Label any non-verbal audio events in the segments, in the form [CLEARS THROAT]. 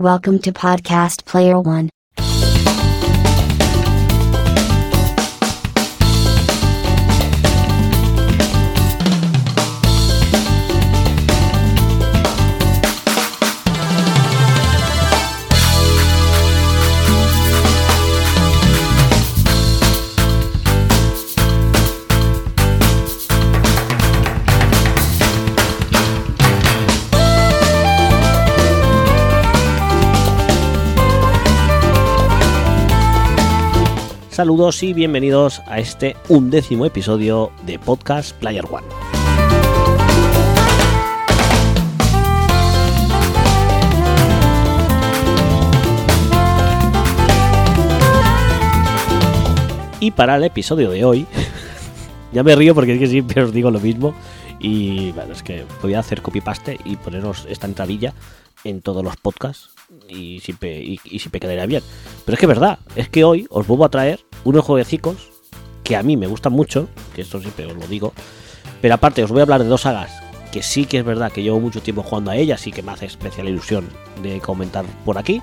Welcome to Podcast Player One. Saludos y bienvenidos a este undécimo episodio de Podcast Player One. Y para el episodio de hoy, [LAUGHS] ya me río porque es que siempre os digo lo mismo. Y bueno, es que voy a hacer copy-paste y poneros esta entradilla en todos los podcasts y siempre, y, y siempre quedaría bien. Pero es que es verdad, es que hoy os vuelvo a traer unos jueguecicos que a mí me gustan mucho, que esto siempre os lo digo. Pero aparte os voy a hablar de dos sagas que sí que es verdad que llevo mucho tiempo jugando a ellas y que me hace especial ilusión de comentar por aquí.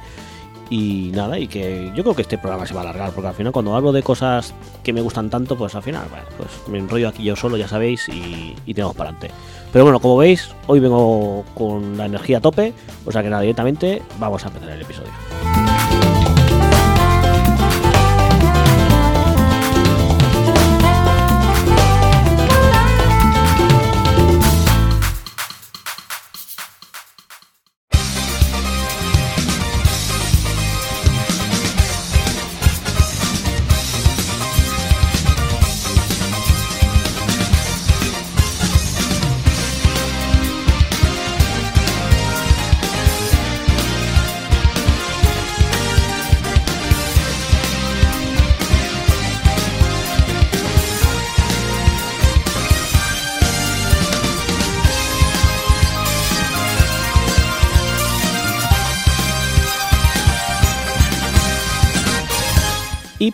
Y nada, y que yo creo que este programa se va a alargar, porque al final cuando hablo de cosas que me gustan tanto, pues al final, bueno, pues me enrollo aquí yo solo, ya sabéis, y, y tenemos para adelante. Pero bueno, como veis, hoy vengo con la energía a tope, o sea que nada, directamente vamos a empezar el episodio.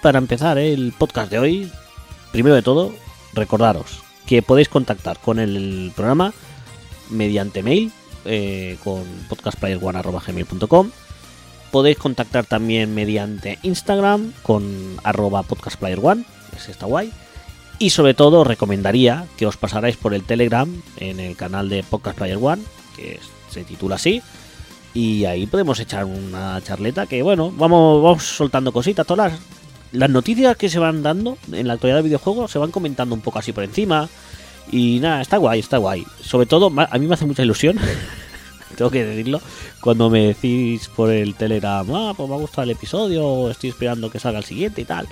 Para empezar el podcast de hoy, primero de todo, recordaros que podéis contactar con el programa mediante mail eh, con podcastplayerone.gmail.com Podéis contactar también mediante Instagram con arroba podcastplayerone, ese está guay. Y sobre todo recomendaría que os pasarais por el Telegram en el canal de Podcast Player One, que se titula así. Y ahí podemos echar una charleta que, bueno, vamos, vamos soltando cositas, todas las noticias que se van dando en la actualidad de videojuegos se van comentando un poco así por encima. Y nada, está guay, está guay. Sobre todo, a mí me hace mucha ilusión, [LAUGHS] tengo que decirlo, cuando me decís por el Telegram, ah, pues me ha gustado el episodio, estoy esperando que salga el siguiente y tal.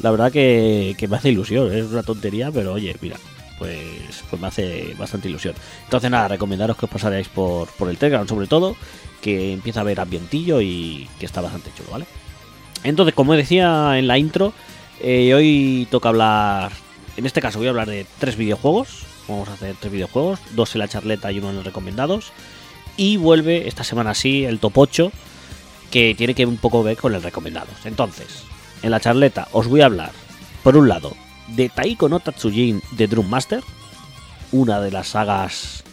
La verdad que, que me hace ilusión, es una tontería, pero oye, mira, pues, pues me hace bastante ilusión. Entonces nada, recomendaros que os pasaréis por, por el Telegram sobre todo, que empieza a haber ambientillo y que está bastante chulo, ¿vale? Entonces, como decía en la intro, eh, hoy toca hablar. En este caso, voy a hablar de tres videojuegos. Vamos a hacer tres videojuegos: dos en la charleta y uno en los recomendados. Y vuelve esta semana sí el top 8, que tiene que un poco ver con el recomendados. Entonces, en la charleta os voy a hablar, por un lado, de Taiko no Tatsujin de Drum Master, una de las sagas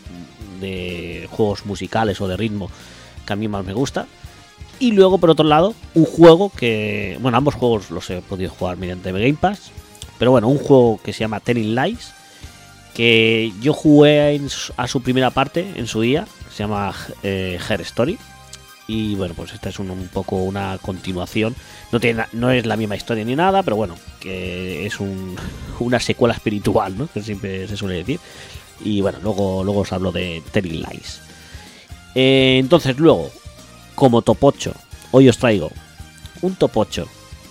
de juegos musicales o de ritmo que a mí más me gusta. Y luego, por otro lado, un juego que. Bueno, ambos juegos los he podido jugar mediante Game Pass. Pero bueno, un juego que se llama Telling Lies. Que yo jugué a su primera parte en su día. Se llama eh, Her Story. Y bueno, pues esta es un, poco una continuación. No, tiene, no es la misma historia ni nada, pero bueno, que es un- [LAUGHS] una secuela espiritual, ¿no? Que siempre se suele decir. Y bueno, luego, luego os hablo de Telling Lies. Eh, entonces, luego, como top 8, hoy os traigo un top 8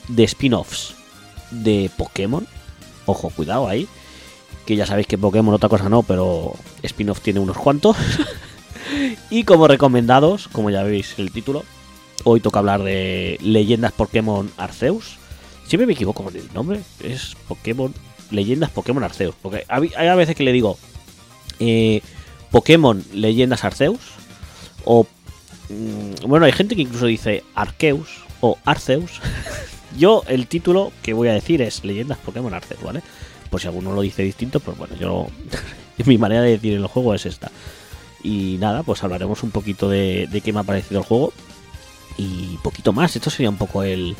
de spin-offs de Pokémon. Ojo, cuidado ahí. Que ya sabéis que Pokémon otra cosa no, pero spin-off tiene unos cuantos. [LAUGHS] y como recomendados, como ya veis el título, hoy toca hablar de Leyendas Pokémon Arceus. Siempre me equivoco con el nombre. Es Pokémon. Leyendas Pokémon Arceus. Porque hay a veces que le digo eh, Pokémon Leyendas Arceus. O Bueno, hay gente que incluso dice Arceus o Arceus. [LAUGHS] yo el título que voy a decir es Leyendas Pokémon Arceus, ¿vale? Pues si alguno lo dice distinto, pues bueno, yo [LAUGHS] mi manera de decir el juego es esta. Y nada, pues hablaremos un poquito de, de qué me ha parecido el juego. Y poquito más, esto sería un poco el,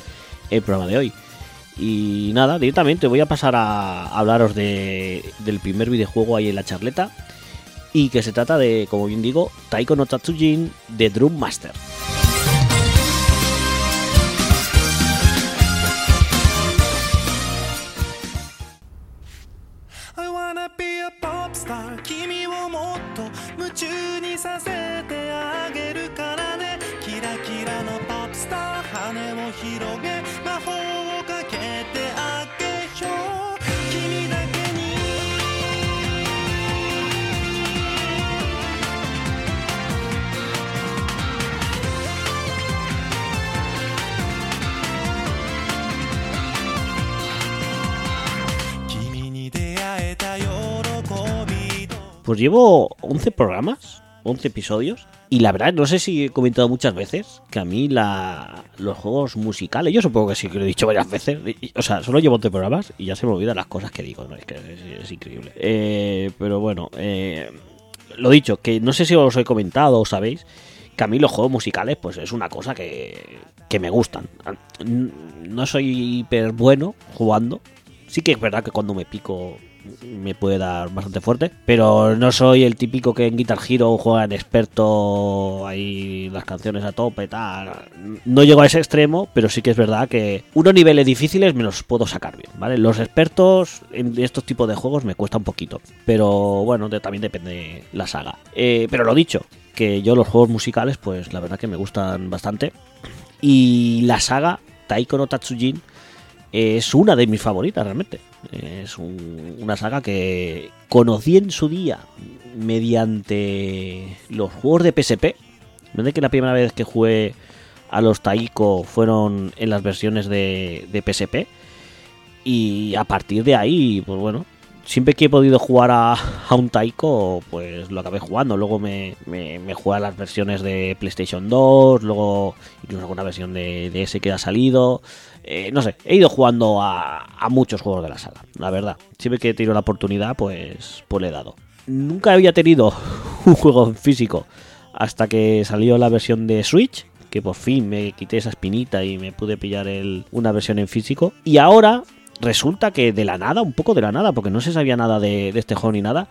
el programa de hoy. Y nada, directamente voy a pasar a hablaros de, del primer videojuego ahí en la charleta. Y que se trata de, como bien digo, Taiko no Tatsujin de Drum Master. Pues llevo 11 programas, 11 episodios. Y la verdad, no sé si he comentado muchas veces que a mí la, los juegos musicales, yo supongo que sí que lo he dicho varias veces. O sea, solo llevo 11 programas y ya se me olvidan las cosas que digo. ¿no? Es que es, increíble. Eh, pero bueno, eh, lo dicho, que no sé si os he comentado o sabéis que a mí los juegos musicales pues es una cosa que, que me gustan. No soy hiper bueno jugando. Sí que es verdad que cuando me pico me puede dar bastante fuerte, pero no soy el típico que en Guitar Hero juega en experto ahí las canciones a tope, tal. No llego a ese extremo, pero sí que es verdad que unos niveles difíciles me los puedo sacar bien. Los expertos en estos tipos de juegos me cuesta un poquito, pero bueno, de- también depende la saga. Eh, pero lo dicho, que yo los juegos musicales, pues la verdad que me gustan bastante. Y la saga Taiko no Tatsujin es una de mis favoritas realmente. Es un- una saga que conocí en su día mediante los juegos de PSP. Desde que la primera vez que jugué a los Taiko fueron en las versiones de, de PSP. Y a partir de ahí, pues bueno, siempre que he podido jugar a, a un Taiko, pues lo acabé jugando. Luego me, me, me a las versiones de PlayStation 2, luego incluso alguna versión de, de ese que ha salido. Eh, no sé, he ido jugando a, muchos juegos de la saga, la verdad. Siempre que he tenido la oportunidad, pues, pues le he dado. Nunca había tenido [LAUGHS] un juego físico hasta que salió la versión de Switch, que por fin me quité esa espinita y me pude pillar una versión en físico. Y ahora resulta que de la nada, un poco de la nada, porque no se sabía nada de, de este juego ni nada,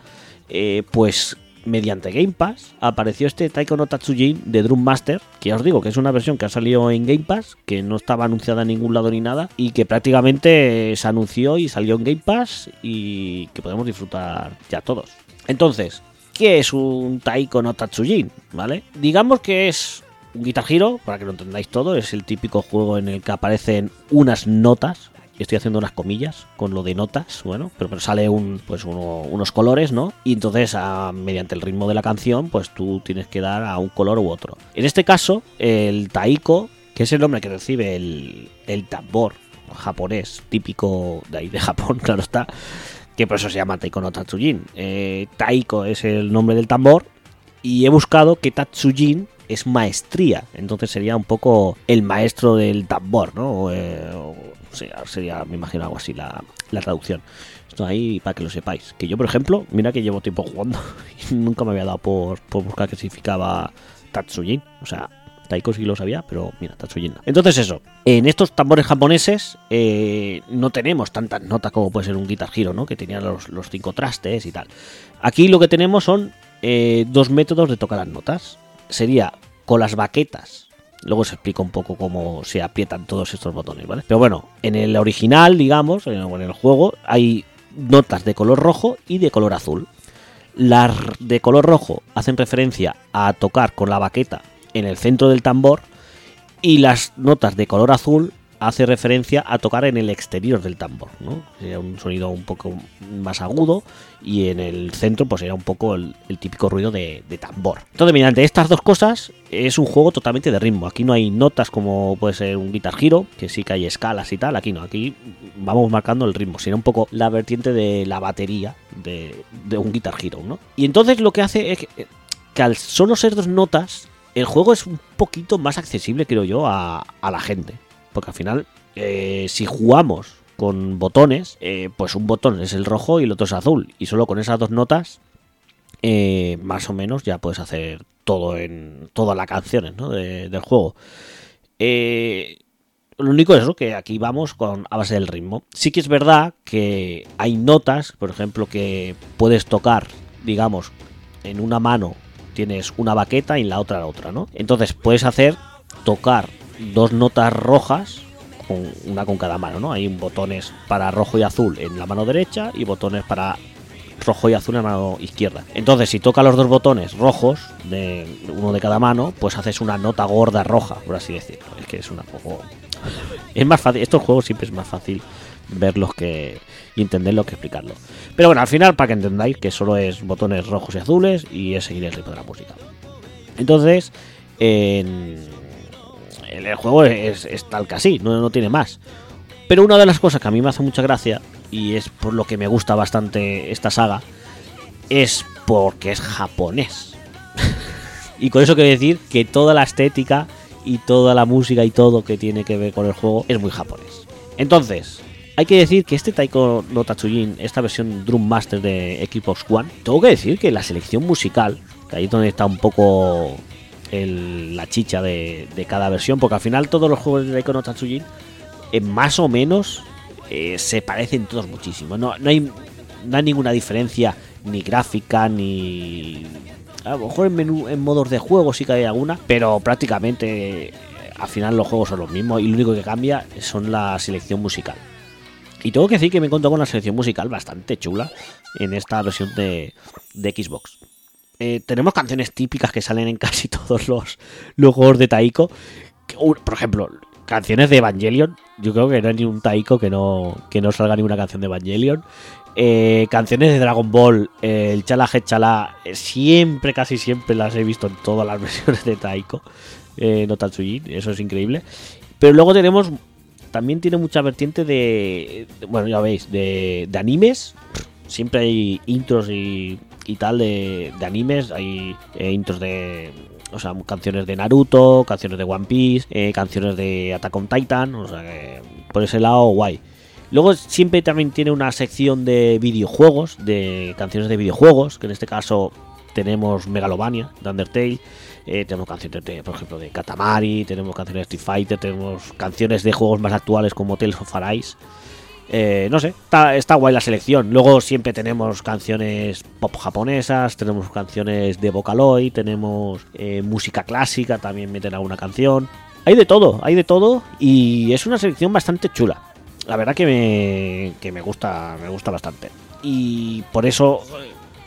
eh, pues mediante Game Pass apareció este Taiko no Tatsujin de Drum Master, que ya os digo que es una versión que ha salido en Game Pass, que no estaba anunciada en ningún lado ni nada, y que prácticamente se anunció y salió en Game Pass y que podemos disfrutar ya todos. Entonces, ¿qué es un Taiko no Tatsujin? ¿Vale? Digamos que es un Guitar Hero, para que lo entendáis todo, es el típico juego en el que aparecen unas notas. Estoy haciendo unas comillas con lo de notas, bueno, pero, pero sale un, pues uno- unos colores, ¿no? Y entonces, ah, mediante el ritmo de la canción, pues tú tienes que dar a un color u otro. En este caso, el taiko, que es el nombre que recibe el, el tambor japonés, típico de ahí de Japón, [LAUGHS] claro está, que por eso se llama Taiko no Tatsujin. Eh, taiko es el nombre del tambor y he buscado que Tatsujin es maestría, entonces sería un poco el maestro del tambor, ¿no? Eh, sería, me imagino, algo así la, la traducción. Esto ahí para que lo sepáis. Que yo, por ejemplo, mira que llevo tiempo jugando [LAUGHS] y nunca me había dado por, por buscar qué significaba Tatsujin. O sea, Taiko sí lo sabía, pero mira, Tatsujin no. Entonces eso, en estos tambores japoneses eh, no tenemos tantas notas como puede ser un Guitar Hero, ¿no? Que tenía los, los cinco trastes y tal. Aquí lo que tenemos son eh, dos métodos de tocar las notas. Sería con las baquetas. Luego os explico un poco cómo se aprietan todos estos botones, ¿vale? Pero bueno, en el original, digamos, en el, juego, hay notas de color rojo y de color azul. Las de color rojo hacen referencia a tocar con la baqueta en el centro del tambor y las notas de color azul hace referencia a tocar en el exterior del tambor, ¿no? Sería un sonido un poco más agudo y en el centro pues sería un poco el, típico ruido de, de tambor. Entonces, mediante estas dos cosas es un juego totalmente de ritmo. Aquí no hay notas como puede ser un Guitar Hero, que sí que hay escalas y tal. Aquí no, aquí vamos marcando el ritmo. Sería un poco la vertiente de la batería de, de un Guitar Hero, ¿no? Y entonces lo que hace es que, que al solo ser dos notas, el juego es un poquito más accesible, creo yo, a, a la gente. Porque al final, eh, si jugamos con botones, eh, pues un botón es el rojo y el otro es azul. Y solo con esas dos notas, eh, más o menos, ya puedes hacer todo en todas las canciones ¿no? de- del juego. Lo único es que aquí vamos con a base del ritmo. Sí que es verdad que hay notas, por ejemplo, que puedes tocar, digamos, en una mano tienes una baqueta y en la otra la otra, ¿no? Entonces puedes hacer tocar dos notas rojas, con una con cada mano, ¿no? Hay botones para rojo y azul en la mano derecha y botones para rojo y azul en la mano izquierda. Entonces, si toca los dos botones rojos, de uno de cada mano, pues haces una nota gorda roja, por así decirlo. Es que es una poco. [LAUGHS] Es más fácil, estos juegos siempre es más fácil verlos que y entenderlo que explicarlo. Pero bueno, al final, para que entendáis que solo es botones rojos y azules y es seguir el ritmo de la música. Entonces, en, en el juego es, tal que así, no, no tiene más. Pero una de las cosas que a mí me hace mucha gracia, y es por lo que me gusta bastante esta saga, es porque es japonés. [LAUGHS] y con eso quiero decir que toda la estética y toda la música y todo que tiene que ver con el juego es muy japonés. Entonces, hay que decir que este Taiko no Tatsujin, esta versión Drum Master de Xbox One, tengo que decir que la selección musical, que ahí es donde está un poco la chicha de, cada versión, porque al final todos los juegos de Taiko Tatsujin, eh, más o menos, eh, se parecen todos muchísimo. No, no, hay, no hay ninguna diferencia ni gráfica ni... A lo mejor en, menú, en modos de juego sí que hay alguna, pero prácticamente eh, al final los juegos son los mismos y lo único que cambia son la selección musical. Y tengo que decir que me encontrado con una selección musical bastante chula en esta versión de, de Xbox. Eh, tenemos canciones típicas que salen en casi [LAUGHS] todos los, los juegos de Taiko. Por ejemplo, canciones de Evangelion. Yo creo que no hay ni un Taiko que no, que no salga ninguna canción de Evangelion. Eh, canciones de Dragon Ball, eh, el Chala Chala, siempre, casi siempre las he visto en todas las [LAUGHS] versiones de Taiko. No Tatsujin, eso es increíble. Pero luego tenemos también tiene mucha vertiente de, de- bueno, ya veis, de, de animes. Siempre hay intros y, y tal de, de animes. Hay eh, intros de, o sea, canciones de Naruto, canciones de One Piece, eh, canciones de Attack on Titan. O sea, que por ese lado, guay. Luego siempre también tiene una sección de videojuegos, de canciones de videojuegos, que en este caso tenemos Megalovania, de Undertale, eh, tenemos canciones de, por ejemplo, de Katamari, tenemos canciones de Street Fighter, tenemos canciones de juegos más actuales como Tales of Arise. Eh, no sé, está, está guay la selección. Luego siempre tenemos canciones pop japonesas, tenemos canciones de Vocaloid, tenemos eh, música clásica, también meten alguna canción. Hay de todo, hay de todo y es una selección bastante chula. La verdad que me, que me gusta, me gusta bastante. Y por eso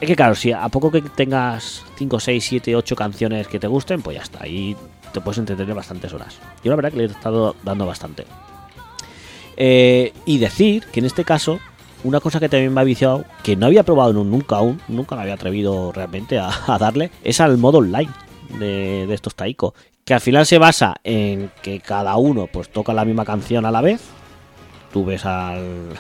es que claro, si a poco que tengas 5, 6, 7, 8 canciones que te gusten, pues ya está. Ahí te puedes entretener bastantes horas. Yo la verdad que le he estado dando bastante. Eh, y decir que en este caso, una cosa que también me ha viciado, que no había probado nu- nunca aún, nunca me había atrevido realmente a, [LAUGHS] darle, es al modo online de, estos Taiko. Que al final se basa en que cada uno pues toca la misma canción a la vez. Tú ves al,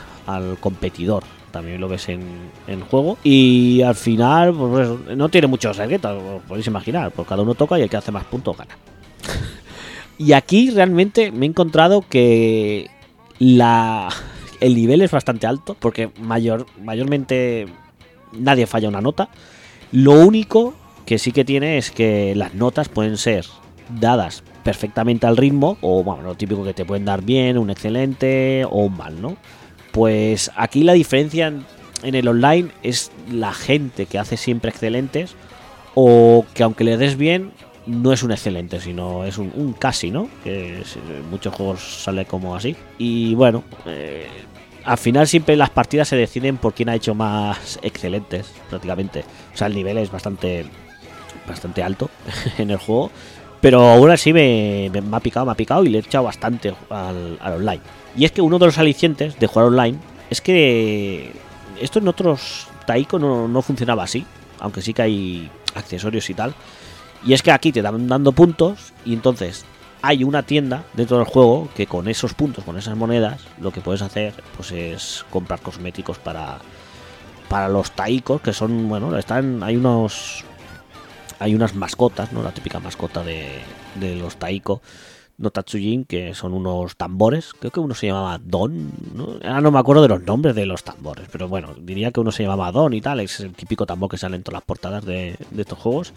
competidor, también lo ves en, en juego. Y al final, pues eso, no tiene muchos secretos, os podéis imaginar. Pues cada uno toca y el que hace más puntos gana. [LAUGHS] y aquí realmente me he encontrado que la el nivel es bastante alto porque mayor mayormente nadie falla una nota. Lo único que sí que tiene es que las notas pueden ser dadas perfectamente al ritmo o bueno lo típico que te pueden dar bien un excelente o un mal no pues aquí la diferencia en, en el online es la gente que hace siempre excelentes o que aunque le des bien no es un excelente, sino es un, casi, ¿no? Que es- en muchos juegos sale como así. Y bueno, eh, al final siempre las partidas se deciden por quién ha hecho más excelentes, prácticamente. O sea, el nivel es bastante, bastante alto [LAUGHS] en el juego. Pero aún así me, me- me ha picado, me ha picado y le he echado bastante al, al online. Y es que uno de los alicientes de jugar online es que esto en otros Taiko no, no funcionaba así. Aunque sí que hay accesorios y tal. Y es que aquí te dan dando puntos y entonces hay una tienda dentro del juego que con esos puntos, con esas monedas, lo que puedes hacer pues es comprar cosméticos para para los taikos que son, bueno, están hay unos hay unas mascotas, ¿no? La típica mascota de, de los taiko no Tatsujin, que son unos tambores. Creo que uno se llamaba Don. ¿no? Ahora no me acuerdo de los nombres de los tambores, pero bueno, diría que uno se llamaba Don y tal. Es el típico tambor que sale en todas las portadas de estos juegos.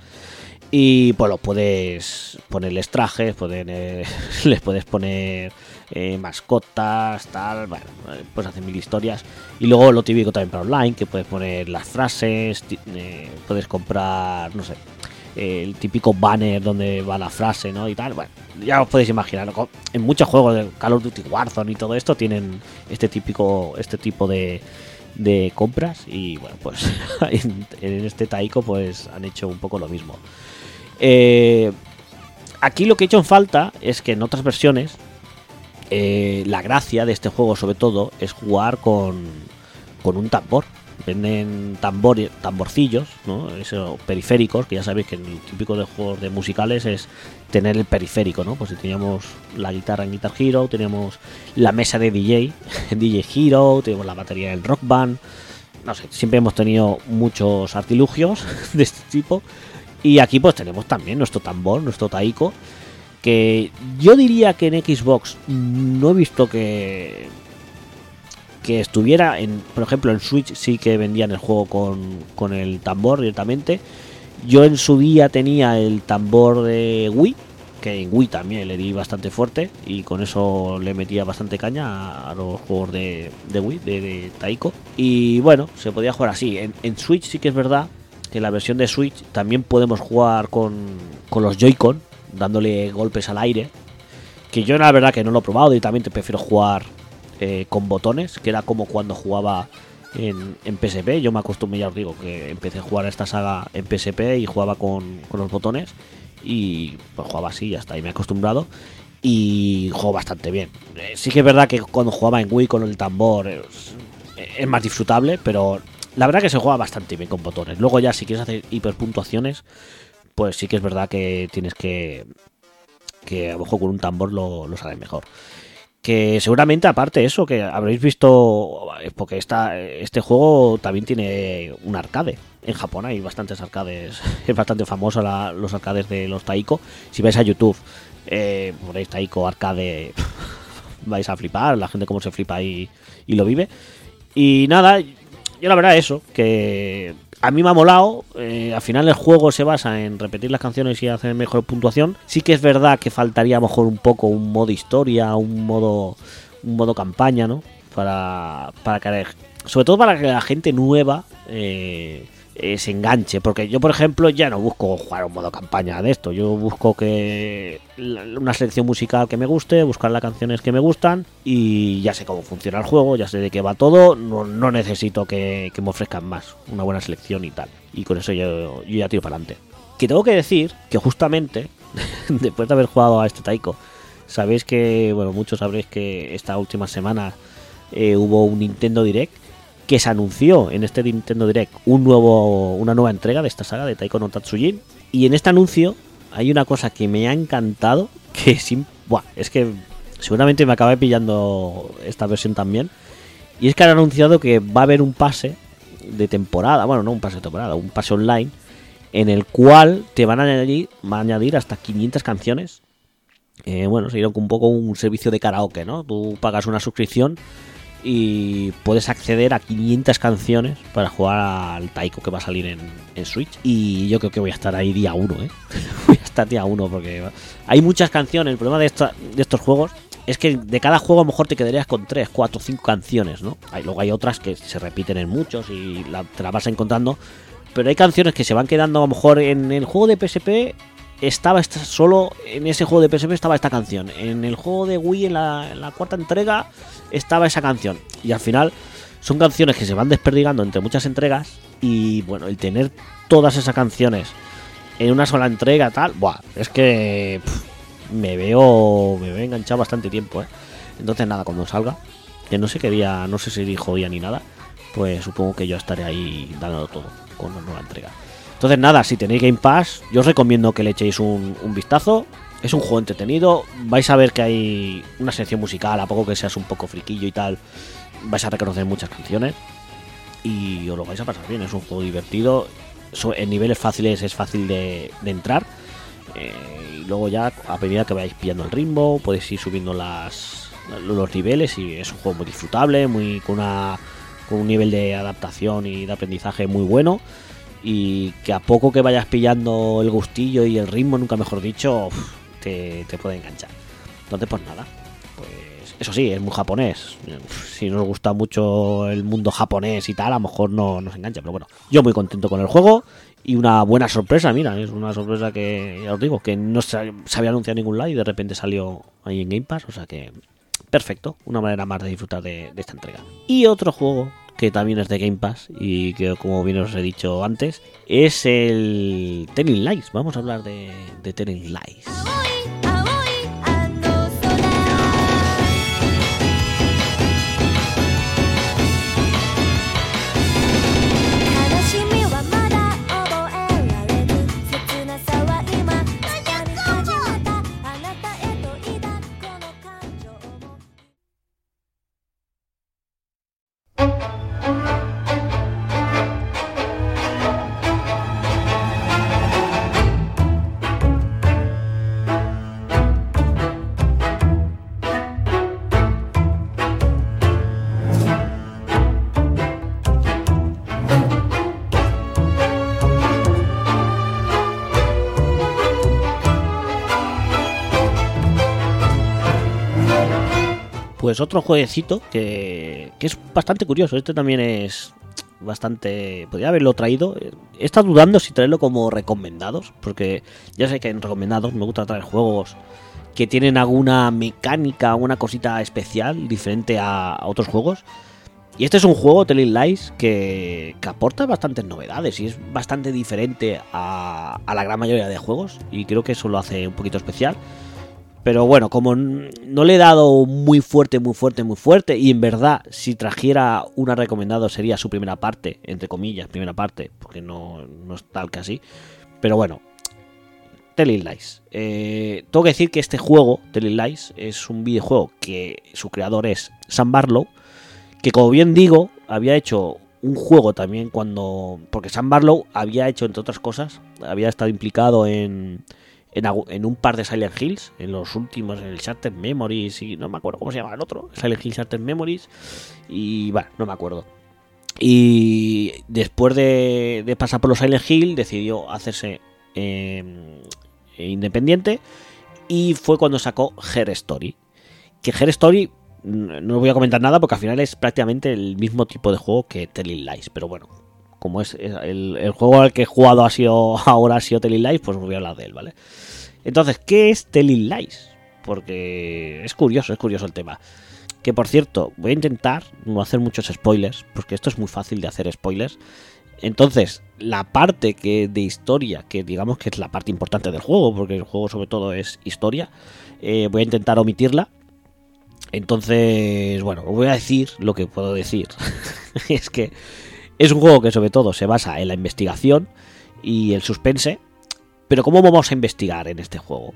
Y pues los puedes ponerles trajes, poder, eh, [LAUGHS] les puedes poner eh, mascotas, tal. Bueno, eh, puedes hacer mil historias. Y luego lo típico también para online, que puedes poner las frases, puedes comprar, no sé, el típico banner donde va la frase, ¿no? Y tal. Bueno, ya os podéis imaginar. En muchos juegos de Call of Duty Warzone y todo esto tienen este típico, este tipo de, de compras. Y bueno, pues [LAUGHS] en, en este Taiko pues han hecho un poco lo mismo. Eh, aquí lo que he hecho en falta es que en otras versiones eh, la gracia de este juego sobre todo es jugar con, con un tambor. Venden tambor, tamborcillos, ¿no? Eso, periféricos, que ya sabéis que el típico de juegos de musicales es tener el periférico, ¿no? Pues si teníamos la guitarra en Guitar Hero, teníamos la mesa de DJ en [LAUGHS] DJ Hero, tenemos la batería en Rock Band, no sé, siempre hemos tenido muchos artilugios [LAUGHS] de este tipo. Y aquí pues tenemos también nuestro tambor, nuestro taiko, que yo diría que en Xbox no he visto que que estuviera en, por ejemplo, en Switch sí que vendían el juego con, con el tambor directamente. Yo en su día tenía el tambor de Wii, que en Wii también le di bastante fuerte y con eso le metía bastante caña a, los juegos de, de Wii, de, de Taiko. Y bueno, se podía jugar así. En, en Switch sí que es verdad en la versión de Switch también podemos jugar con, con los Joy-Con, dándole golpes al aire. Que yo la verdad que no lo he probado, directamente prefiero jugar eh, con botones, que era como cuando jugaba en, en PSP. Yo me acostumbré, ya os digo, que empecé a jugar a esta saga en PSP y jugaba con, con los botones. Y pues jugaba así, ya está, y me he acostumbrado. Y juego bastante bien. Eh, sí que es verdad que cuando jugaba en Wii con el tambor es, es más disfrutable, pero la verdad que se juega bastante bien con botones. Luego ya si quieres hacer hiperpuntuaciones, pues sí que es verdad que tienes que que a lo mejor con un tambor lo, lo sale mejor. Que seguramente aparte eso, que habréis visto, porque esta, este juego también tiene un arcade. En Japón hay bastantes arcades, [LAUGHS] es bastante famoso los arcades de los Taiko. Si vais a YouTube, eh, ponéis Taiko arcade, [LAUGHS] vais a flipar, la gente como se flipa y, y lo vive. Y nada, yo la verdad eso, que a mí me ha molado. eh, al final el juego se basa en repetir las canciones y hacer mejor puntuación. Sí que es verdad que faltaría a lo mejor un poco un modo historia, un modo, un modo campaña, ¿no? Para, para que, sobre todo para que la gente nueva eh, se enganche. Porque yo, por ejemplo, ya no busco jugar un modo campaña de esto. Yo busco que una selección musical que me guste, buscar las canciones que me gustan y ya sé cómo funciona el juego, ya sé de qué va todo. No, no necesito que, me ofrezcan más, una buena selección y tal. Y con eso yo, yo ya tiro para adelante. Que tengo que decir que justamente, [LAUGHS] después de haber jugado a este Taiko, sabéis que, bueno, muchos sabréis que esta última semana eh, hubo un Nintendo Direct que se anunció en este Nintendo Direct un nuevo, una nueva entrega de esta saga de Taiko no Tatsujin. Y en este anuncio hay una cosa que me ha encantado, que es, im- buah, es que seguramente me acabé pillando esta versión también. Y es que han anunciado que va a haber un pase de temporada, bueno, no un pase de temporada, un pase online, en el cual te van a añadir, a añadir hasta 500 canciones. Eh, bueno, sería un poco un servicio de karaoke, ¿no? Tú pagas una suscripción y puedes acceder a 500 canciones para jugar al Taiko que va a salir en, Switch. Y yo creo que voy a estar ahí día 1, ¿eh? [LAUGHS] voy a estar día 1 porque hay muchas canciones. El problema de, estos juegos es que de cada juego a lo mejor te quedarías con 3, 4, 5 canciones, ¿no? Hay, luego hay otras que se repiten en muchos y te las vas encontrando. Pero hay canciones que se van quedando a lo mejor en el juego de PSP. Estaba esta, solo en ese juego de PSP estaba esta canción. En el juego de Wii, en la, cuarta entrega, estaba esa canción. Y al final son canciones que se van desperdigando entre muchas entregas. Y bueno, el tener todas esas canciones en una sola entrega, tal, buah, es que me veo me veo enganchado bastante tiempo, ¿eh? Entonces nada, cuando salga, que no sé qué día, no sé si dijo día ni nada, pues supongo que yo estaré ahí dándolo todo con la nueva entrega. Entonces nada, si tenéis Game Pass, yo os recomiendo que le echéis un, vistazo. Es un juego entretenido, vais a ver que hay una sección musical, a poco que seas un poco friquillo y tal, vais a reconocer muchas canciones y os lo vais a pasar bien. Es un juego divertido, en niveles fáciles es fácil de, entrar. eh, y luego ya a medida que vayáis pillando el ritmo, podéis ir subiendo los niveles y es un juego muy disfrutable, muy con, una, con un nivel de adaptación y de aprendizaje muy bueno y que a poco que vayas pillando el gustillo y el ritmo, nunca mejor dicho, te, te puede enganchar. Entonces, pues nada, pues eso sí, es muy japonés. Si nos gusta mucho el mundo japonés y tal, a lo mejor no nos engancha, pero bueno, yo muy contento con el juego y una buena sorpresa, mira, es una sorpresa que, ya os digo, que no se, se había anunciado en ningún lado y de repente salió ahí en Game Pass, o sea que perfecto, una manera más de disfrutar de, de esta entrega. Y otro juego que también es de Game Pass y que como bien os he dicho antes, es el Telling Lies. Vamos a hablar de, de Telling. Pues otro jueguecito que, que es bastante curioso. Este también es bastante. Podría haberlo traído. He estado dudando si traerlo como recomendados. Porque ya sé que en recomendados me gusta traer juegos que tienen alguna mecánica, alguna cosita especial diferente a, otros juegos. Y este es un juego, Telling Lies, que, que aporta bastantes novedades y es bastante diferente a, a la gran mayoría de juegos. Y creo que eso lo hace un poquito especial. Pero bueno, como no le he dado muy fuerte, muy fuerte, muy fuerte, y en verdad, si trajera una recomendado sería su primera parte, entre comillas, primera parte, porque no, no es tal que así. Pero bueno, Telling Lies. Eh, tengo que decir que este juego, Telling Lies, es un videojuego que su creador es Sam Barlow, que como bien digo, había hecho un juego también cuando... Porque Sam Barlow había hecho, entre otras cosas, había estado implicado en en, un par de Silent Hills, en los últimos, en el Shattered Memories y no me acuerdo cómo se llama el otro, Silent Hill Shattered Memories y bueno, no me acuerdo. Y después de, de pasar por los Silent Hill decidió hacerse eh, independiente y fue cuando sacó Her Story. Que Her Story mm, no voy a comentar nada porque al final es prácticamente el mismo tipo de juego que Telling Lies, pero bueno, como es el, juego al que he jugado ha sido [LAUGHS] ahora ha sido Telling Lies, pues voy a hablar de él, ¿vale? Entonces, ¿qué es Telling Lies? Porque es curioso, es curioso el tema. Que por cierto, voy a intentar no hacer muchos spoilers, porque esto es muy fácil de hacer spoilers. Entonces, la parte que de historia, que digamos que es la parte importante del juego, porque el juego sobre todo es historia, eh, voy a intentar omitirla. Entonces, bueno, voy a decir lo que puedo decir. [LAUGHS] es que es un juego que sobre todo se basa en la investigación y el suspense. Pero ¿cómo vamos a investigar en este juego?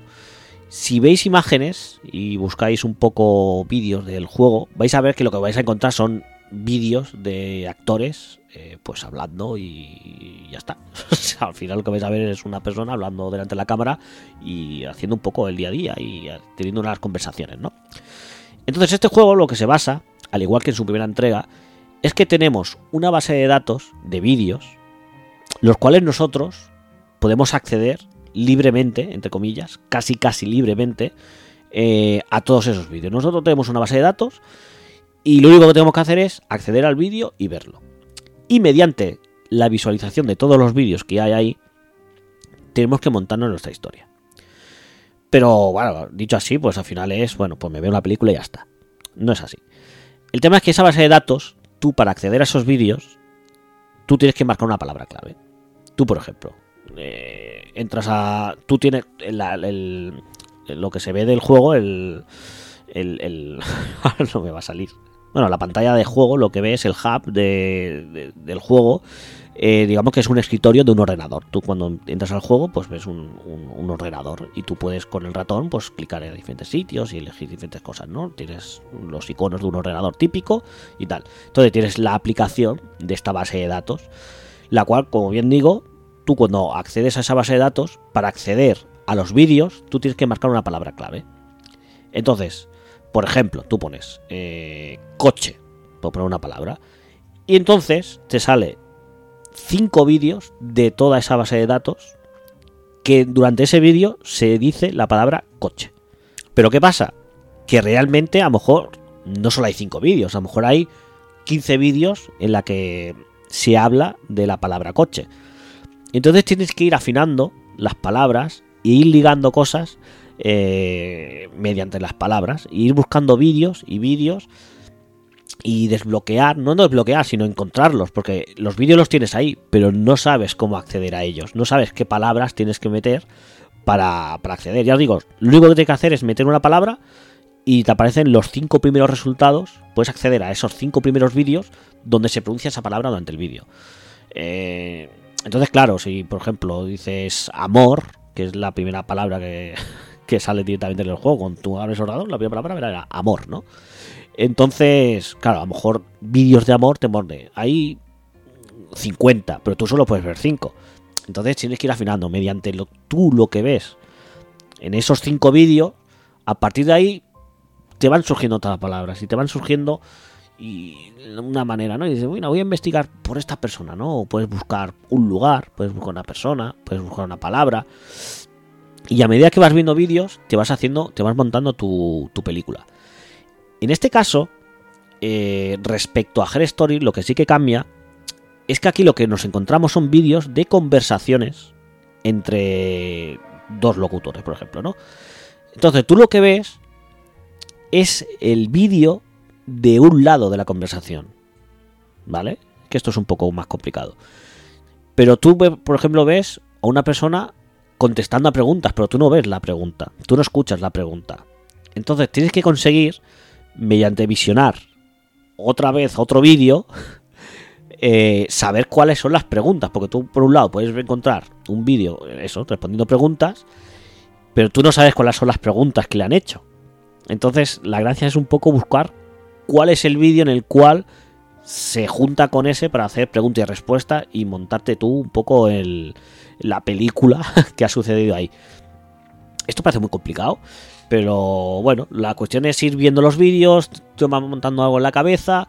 Si veis imágenes y buscáis un poco vídeos del juego, vais a ver que lo que vais a encontrar son vídeos de actores eh, pues hablando y ya está. [LAUGHS] Al final lo que vais a ver es una persona hablando delante de la cámara y haciendo un poco el día a día y teniendo unas conversaciones, ¿no? Entonces este juego lo que se basa, al igual que en su primera entrega, es que tenemos una base de datos de vídeos, los cuales nosotros podemos acceder libremente, entre comillas, casi casi libremente, eh, a todos esos vídeos. Nosotros tenemos una base de datos y lo único que tenemos que hacer es acceder al vídeo y verlo. Y mediante la visualización de todos los vídeos que hay ahí, tenemos que montarnos nuestra historia. Pero bueno, dicho así, pues al final es, bueno, pues me veo una película y ya está. No es así. El tema es que esa base de datos, tú para acceder a esos vídeos, tú tienes que marcar una palabra clave. Tú, por ejemplo, eh, entras a. Tú tienes lo que se ve del juego, el. el, el- [LAUGHS] no me va a salir. Bueno, la pantalla de juego, lo que ves, el hub de- de- del juego, eh, digamos que es un escritorio de un ordenador. Tú cuando entras al juego, pues ves un, un- un ordenador y tú puedes con el ratón, pues clicar en diferentes sitios y elegir diferentes cosas, ¿no? Tienes los iconos de un ordenador típico y tal. Entonces tienes la aplicación de esta base de datos, la cual, como bien digo, tú cuando accedes a esa base de datos, para acceder a los vídeos, tú tienes que marcar una palabra clave. Entonces, por ejemplo, tú pones eh, coche, por poner una palabra, y entonces te sale cinco vídeos de toda esa base de datos que durante ese vídeo se dice la palabra coche. Pero ¿qué pasa? Que realmente a lo mejor no solo hay cinco vídeos, a lo mejor hay 15 vídeos en la que se habla de la palabra coche. Entonces tienes que ir afinando las palabras e ir ligando cosas eh, mediante las palabras, e ir buscando vídeos y vídeos y desbloquear, no desbloquear, sino encontrarlos, porque los vídeos los tienes ahí, pero no sabes cómo acceder a ellos, no sabes qué palabras tienes que meter para, para acceder. Ya os digo, lo único que tienes que hacer es meter una palabra y te aparecen los cinco primeros resultados, puedes acceder a esos cinco primeros vídeos donde se pronuncia esa palabra durante el vídeo. Eh, entonces, claro, si por ejemplo dices amor, que es la primera palabra que, [LAUGHS] que sale directamente en el juego, cuando tú abres el ordenador, la primera palabra era amor, ¿no? Entonces, claro, a lo mejor vídeos de amor te pone. Hay 50, pero tú solo puedes ver 5. Entonces tienes que ir afinando mediante lo, tú lo que ves en esos 5 vídeos. A partir de ahí te van surgiendo otras palabras y te van surgiendo y una manera, ¿no? Y dices, bueno, voy a investigar por esta persona, ¿no? O puedes buscar un lugar, puedes buscar una persona, puedes buscar una palabra. Y a medida que vas viendo vídeos, te vas haciendo, te vas montando tu, tu película. En este caso, eh, respecto a Her Story, lo que sí que cambia es que aquí lo que nos encontramos son vídeos de conversaciones entre dos locutores, por ejemplo, ¿no? Entonces tú lo que ves es el vídeo de un lado de la conversación, ¿vale? Que esto es un poco más complicado. Pero tú, por ejemplo, ves a una persona contestando a preguntas, pero tú no ves la pregunta, tú no escuchas la pregunta. Entonces tienes que conseguir, mediante visionar otra vez otro vídeo, [LAUGHS] eh, saber cuáles son las preguntas, porque tú por un lado puedes encontrar un vídeo, eso, respondiendo preguntas, pero tú no sabes cuáles son las preguntas que le han hecho. Entonces la gracia es un poco buscar cuál es el vídeo en el cual se junta con ese para hacer pregunta y respuesta y montarte tú un poco la película [LAUGHS] que ha sucedido ahí. Esto parece muy complicado, pero bueno, la cuestión es ir viendo los vídeos, tú vas montando algo en la cabeza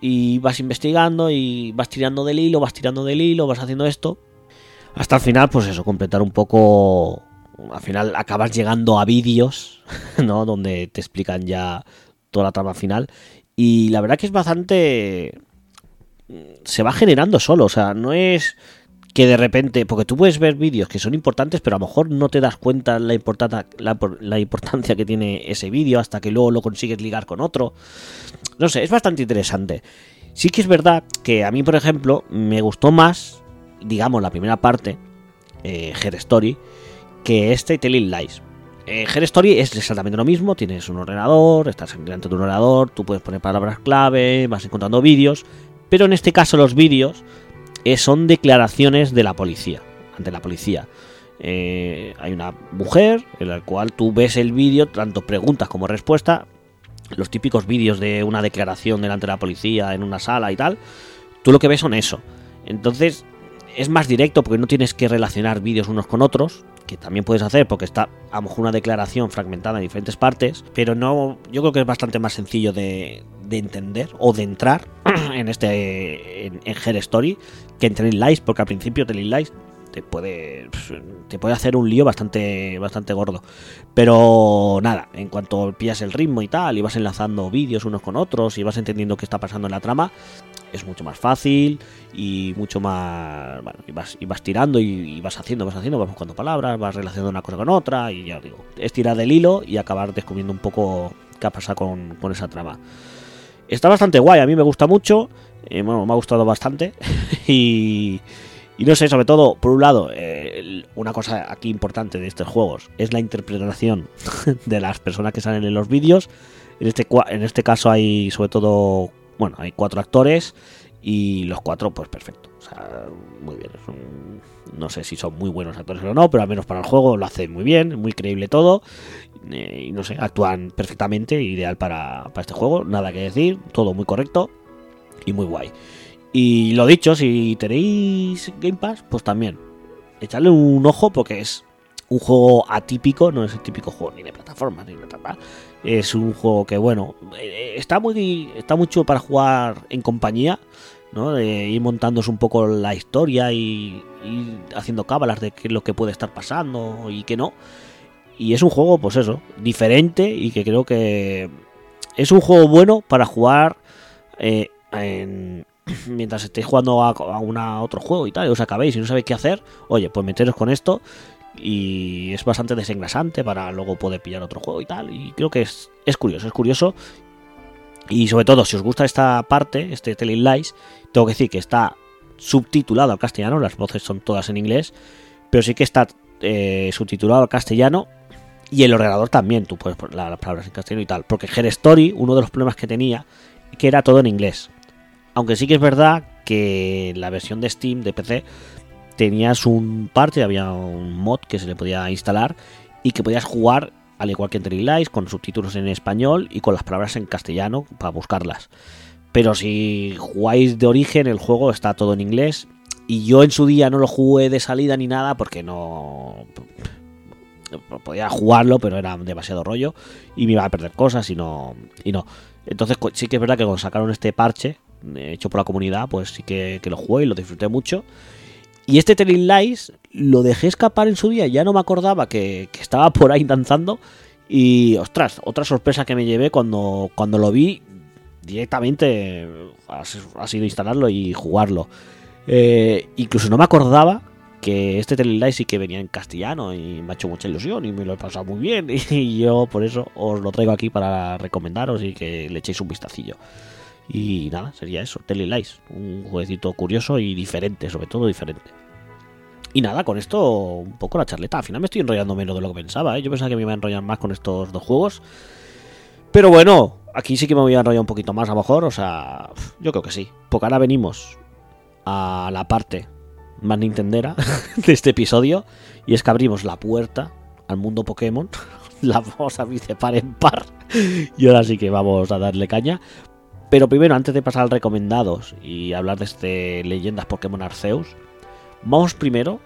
y vas investigando y vas tirando del hilo, vas tirando del hilo, vas haciendo esto. Hasta el final, pues eso, completar un poco... Al final acabas llegando a vídeos, [LAUGHS] ¿no? Donde te explican ya la trama final. Y la verdad que es bastante... Se va generando solo, o sea, no es que de repente, porque tú puedes ver vídeos que son importantes, pero a lo mejor no te das cuenta la, la, la importancia que tiene ese vídeo hasta que luego lo consigues ligar con otro. No sé, es bastante interesante. Sí que es verdad que a mí, por ejemplo, me gustó más, digamos, la primera parte, eh, Her Story, que este Telling Lies. Eh, Story es exactamente lo mismo, tienes un ordenador, estás delante de un ordenador, tú puedes poner palabras clave, vas encontrando vídeos, pero en este caso los vídeos eh, son declaraciones de la policía, ante la policía. Eh, hay una mujer en la cual tú ves el vídeo, tanto preguntas como respuesta, los típicos vídeos de una declaración delante de la policía en una sala y tal, tú lo que ves son eso. Entonces es más directo porque no tienes que relacionar vídeos unos con otros, que también puedes hacer porque está a lo mejor una declaración fragmentada en diferentes partes, pero no, yo creo que es bastante más sencillo de, de entender o de entrar [CLEARS THROAT] en este en, en Her Story que en Telling Lies, porque al principio Telling Lies te puede te puede hacer un lío bastante bastante gordo. Pero nada, en cuanto pillas el ritmo y tal y vas enlazando vídeos unos con otros y vas entendiendo qué está pasando en la trama, es mucho más fácil y mucho más bueno, y vas, y vas tirando y, vas haciendo, vas haciendo, vas buscando palabras, vas relacionando una cosa con otra y ya digo, es tirar del hilo y acabar descubriendo un poco qué ha pasado con, con esa trama. Está bastante guay, a mí me gusta mucho. Eh, bueno, me ha gustado bastante. [LAUGHS] y, y no sé, sobre todo, por un lado, eh, una cosa aquí importante de estos juegos es la interpretación [LAUGHS] de las personas que salen en los vídeos. En este, en este caso hay sobre todo, bueno, hay cuatro actores y los cuatro, pues perfecto. O sea, muy bien. no sé si son muy buenos actores o no, pero al menos para el juego lo hacen muy bien, muy creíble todo. Eh, y no sé, actúan perfectamente, ideal para, para este juego, nada que decir, todo muy correcto y muy guay. Y lo dicho, si tenéis Game Pass, pues también, echadle un ojo porque es un juego atípico, no es el típico juego ni de plataforma ni de tal. Es un juego que, bueno, eh, está muy está mucho para jugar en compañía, ¿no? De ir montándose un poco la historia y, y haciendo cábalas de qué es lo que puede estar pasando y qué no. Y es un juego, pues eso, diferente y que creo que es un juego bueno para jugar eh, en- [CLEARS THROAT] mientras estéis jugando a, una, otro juego y tal, y os acabéis y no sabéis qué hacer. Oye, pues meteros con esto y es bastante desengrasante para luego poder pillar otro juego y tal. Y creo que es, es curioso, es curioso. Y sobre todo, si os gusta esta parte, este Telling Lies, tengo que decir que está subtitulado al castellano, las voces son todas en inglés, pero sí que está eh, subtitulado al castellano y el ordenador también, tú puedes poner la- las palabras en castellano y tal. Porque Her Story, uno de los problemas que tenía, que era todo en inglés. Aunque sí que es verdad que la versión de Steam, de PC, tenías un parche, había un mod que se le podía instalar y que podías jugar, al igual que en Lies, con subtítulos en español y con las palabras en castellano para buscarlas. Pero si jugáis de origen, el juego está todo en inglés. Y yo en su día no lo jugué de salida ni nada porque no podía jugarlo, pero era demasiado rollo y me iba a perder cosas y no. Y no. Entonces sí que es verdad que cuando sacaron este parche hecho por la comunidad, pues sí que, lo jugué y lo disfruté mucho. Y este Telling Lies lo dejé escapar en su día, ya no me acordaba que, estaba por ahí danzando. Y ostras, otra sorpresa que me llevé cuando, cuando lo vi directamente ha, ha sido instalarlo y jugarlo. Eh, incluso no me acordaba que este Telling Lies sí que venía en castellano y me ha hecho mucha ilusión y me lo he pasado muy bien. [LAUGHS] Y yo por eso os lo traigo aquí para recomendaros y que le echéis un vistacillo. Y nada, sería eso, Telling Lies, un jueguecito curioso y diferente, sobre todo diferente. Y nada, con esto un poco la charleta. Al final me estoy enrollando menos de lo que pensaba, ¿eh? Yo pensaba que me iba a enrollar más con estos dos juegos. Pero bueno, aquí sí que me voy a enrollar un poquito más a lo mejor, o sea, yo creo que sí. Porque ahora venimos a la parte más nintendera [LAUGHS] de este episodio y es que abrimos la puerta al mundo Pokémon. [LAUGHS] La vamos a de par en par. Y ahora sí que vamos a darle caña. Pero primero, antes de pasar al recomendados y hablar de este Leyendas Pokémon Arceus, vamos primero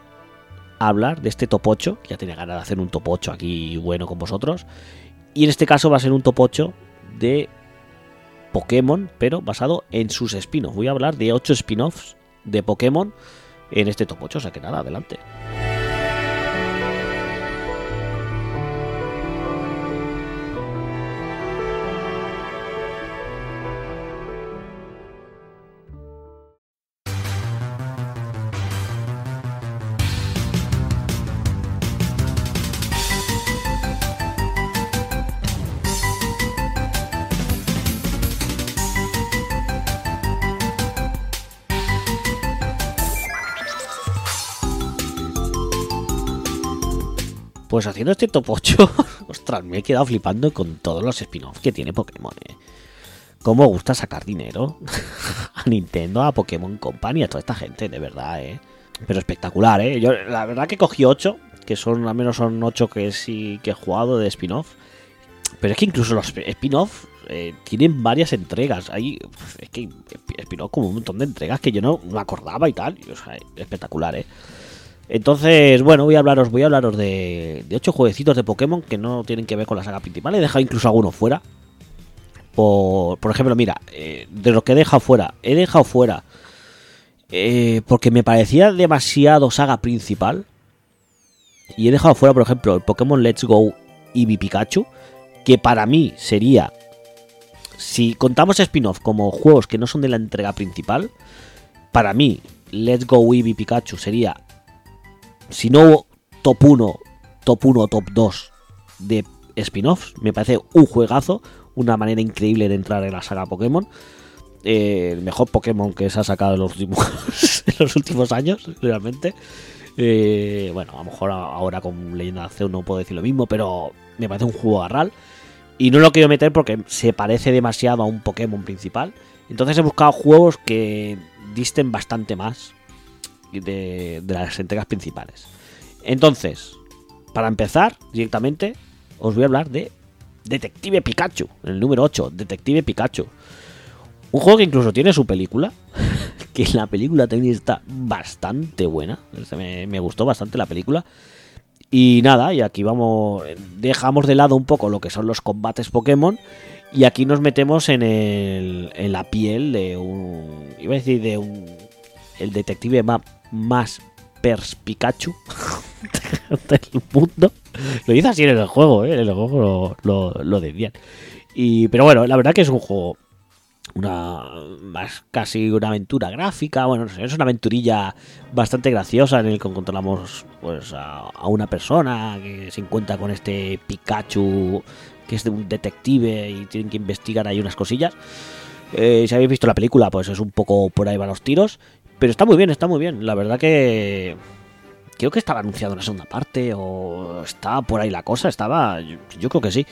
a hablar de este top 8, que ya tenía ganas de hacer un top 8 aquí bueno con vosotros. Y en este caso va a ser un top 8 de Pokémon, pero basado en sus spin-offs. Voy a hablar de 8 spin-offs de Pokémon en este top 8, o sea que nada, adelante. Pues haciendo este top 8, [LAUGHS] ostras, me he quedado flipando con todos los spin-offs que tiene Pokémon. ¿eh? Cómo gusta sacar dinero [LAUGHS] a Nintendo, a Pokémon Company, a toda esta gente, de verdad, ¿eh? Pero espectacular, ¿eh? Yo la verdad que cogí 8, que son al menos son 8 que sí que he jugado de spin-off. Pero es que incluso los spin-off eh, tienen varias entregas. Hay, es que spin-off como un montón de entregas que yo no me acordaba y tal. y, espectacular, ¿eh? Entonces, bueno, voy a hablaros, voy a hablaros de, de 8 jueguecitos de Pokémon que no tienen que ver con la saga principal. He dejado incluso algunos fuera. Por, por ejemplo, mira, eh, de lo que he dejado fuera, he dejado fuera eh, porque me parecía demasiado saga principal. Y he dejado fuera, por ejemplo, el Pokémon Let's Go Eevee Pikachu, que para mí sería, si contamos spin-off como juegos que no son de la entrega principal, para mí Let's Go Eevee Pikachu sería, si no top 1, top 1 o top 2 de spin-offs, me parece un juegazo, una manera increíble de entrar en la saga Pokémon. Eh, el mejor Pokémon que se ha sacado en los últimos, [LAUGHS] en los últimos años, realmente. Eh, bueno, a lo mejor ahora con Leyenda Arceus no puedo decir lo mismo, pero me parece un juego garral. Y no lo quiero meter porque se parece demasiado a un Pokémon principal. Entonces he buscado juegos que disten bastante más de, las entregas principales. Entonces, para empezar directamente, os voy a hablar de Detective Pikachu, el número 8, Detective Pikachu. Un juego que incluso tiene su película, [LAUGHS] que la película también está bastante buena, me, gustó bastante la película. Y nada, y aquí vamos, dejamos de lado un poco lo que son los combates Pokémon y aquí nos metemos en, el, en la piel de un, iba a decir de un, el detective ma- más perspicachu [LAUGHS] del mundo. Lo dice así en el juego, ¿eh? en el juego lo, lo, lo decían. Y, pero bueno, la verdad que es un juego una más casi una aventura gráfica bueno no sé, es una aventurilla bastante graciosa en el que controlamos pues a, a una persona que se encuentra con este Pikachu que es de un detective y tienen que investigar ahí unas cosillas Eh, si habéis visto la película pues es un poco por ahí van los tiros pero está muy bien está muy bien la verdad que creo que estaba anunciado una segunda parte o estaba por ahí la cosa estaba yo, creo que sí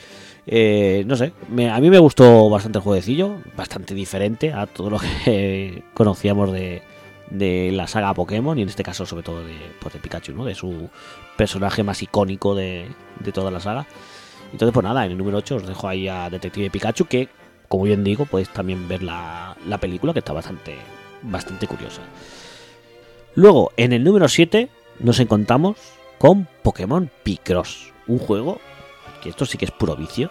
eh, no sé, a mí me gustó bastante el jueguecillo, bastante diferente a todo lo que [LAUGHS] conocíamos de, la saga Pokémon y en este caso sobre todo de, pues, de Pikachu, ¿no? de su personaje más icónico de, de toda la saga. Entonces pues nada, en el número 8 os dejo ahí a Detective Pikachu que, como bien digo, podéis también ver la, la película que está bastante, bastante curiosa. Luego, en el número 7 nos encontramos con Pokémon Picross, un juego que esto sí que es puro vicio.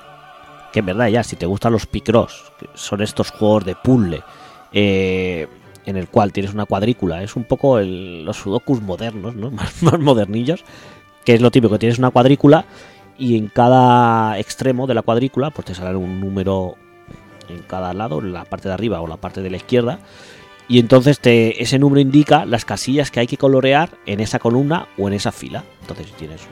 Que en verdad ya, si te gustan los Picross, que son estos juegos de puzzle, eh, en el cual tienes una cuadrícula, es un poco el- los sudokus modernos, ¿no? [LAUGHS] Más, más modernillos, que es lo típico, tienes una cuadrícula y en cada extremo de la cuadrícula pues te sale un número en cada lado, en la parte de arriba o la parte de la izquierda, y entonces te, ese número indica las casillas que hay que colorear en esa columna o en esa fila. Entonces si tienes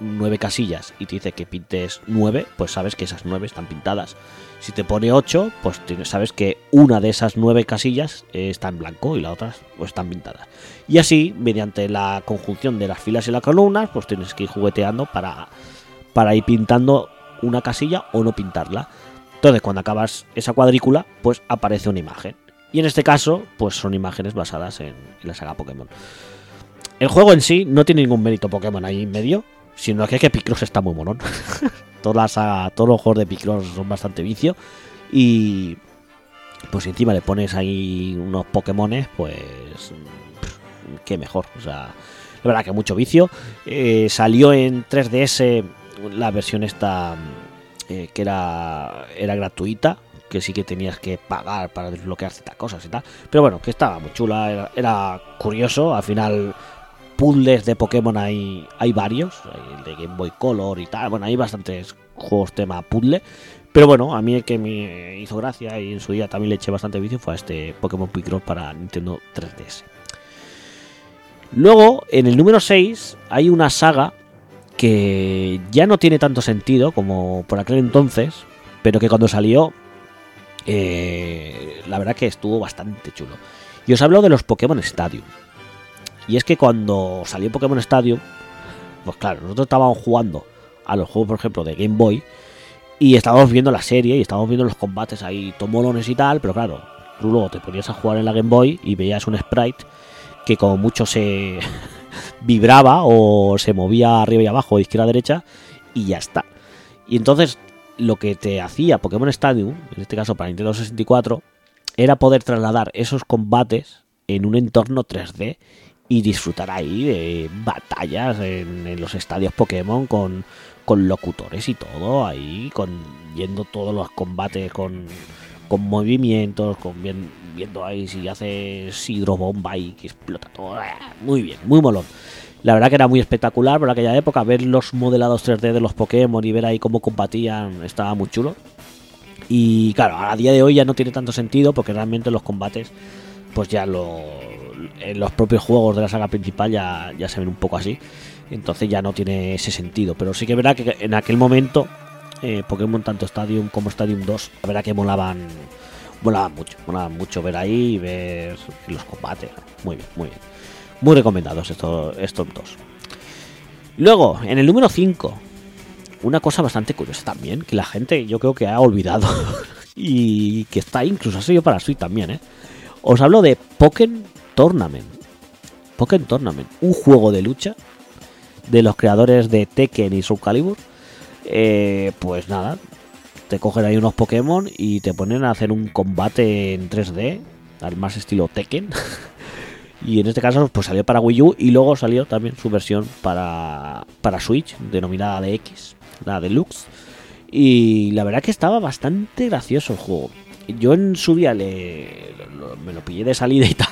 nueve casillas y te dice que pintes nueve, pues sabes que esas nueve están pintadas. Si te pone 8, pues tienes- sabes que una de esas nueve casillas eh, está en blanco y las otras pues, están pintadas. Y así, mediante la conjunción de las filas y las columnas, pues tienes que ir jugueteando para, para ir pintando una casilla o no pintarla. Entonces, cuando acabas esa cuadrícula, pues aparece una imagen. Y en este caso, pues son imágenes basadas en, la saga Pokémon. El juego en sí no tiene ningún mérito Pokémon ahí en medio, sino que es que Picross está muy monón. [LAUGHS] Toda la saga- todos los juegos de Picross son bastante vicio. Y pues encima le pones ahí unos Pokémones, pues qué mejor. O sea, la verdad que mucho vicio. Eh, salió en 3DS la versión esta eh, que era, era gratuita. Que sí que tenías que pagar para desbloquear ciertas cosas y tal. Pero bueno, que estaba muy chula. Era, curioso. Al final puzzles de Pokémon hay, hay varios, el de Game Boy Color y tal, bueno, hay bastantes juegos tema puzzle, pero bueno, a mí el que me hizo gracia y en su día también le eché bastante vicio fue a este Pokémon Picross para Nintendo 3DS. Luego, en el número 6 hay una saga que ya no tiene tanto sentido como por aquel entonces, pero que cuando salió, eh, la verdad que estuvo bastante chulo. Y os hablo de los Pokémon Stadium. Y es que cuando salió Pokémon Stadium, pues claro, nosotros estábamos jugando a los juegos, por ejemplo, de Game Boy, y estábamos viendo la serie y estábamos viendo los combates ahí tomolones y tal, pero claro, tú luego te ponías a jugar en la Game Boy y veías un sprite que como mucho se [LAUGHS] vibraba o se movía arriba y abajo, izquierda a derecha, y ya está. Y entonces lo que te hacía Pokémon Stadium, en este caso para Nintendo 64, era poder trasladar esos combates en un entorno 3D y disfrutar ahí de batallas en, los estadios Pokémon con, con locutores y todo, ahí con viendo todos los combates con, con movimientos, con bien- viendo ahí si hace hidrobomba y que explota todo. Muy bien, muy molón. La verdad que era muy espectacular por aquella época, ver los modelados 3D de los Pokémon y ver ahí cómo combatían, estaba muy chulo. Y claro, a día de hoy ya no tiene tanto sentido porque realmente los combates, pues ya lo, en los propios juegos de la saga principal ya, ya se ven un poco así. Entonces ya no tiene ese sentido. Pero sí que es verdad que en aquel momento, eh, Pokémon tanto Stadium como Stadium 2, la verdad que molaban, molaban mucho. Molaban mucho ver ahí y ver los combates. Muy bien, muy bien. Muy recomendados estos, estos dos. Luego, en el número 5, una cosa bastante curiosa también, que la gente yo creo que ha olvidado [LAUGHS] y que está incluso ha sido para Switch también, ¿eh? Os hablo de Pokémon Tournament. Pokémon Tournament, un juego de lucha de los creadores de Tekken y Soul Calibur. Eh, pues nada, te cogen ahí unos Pokémon y te ponen a hacer un combate en 3D, al más estilo Tekken. [LAUGHS] Y en este caso, pues salió para Wii U y luego salió también su versión para, para Switch, denominada DX, la Deluxe. Y la verdad que estaba bastante gracioso el juego. Yo en su día le, me lo pillé de salida y tal.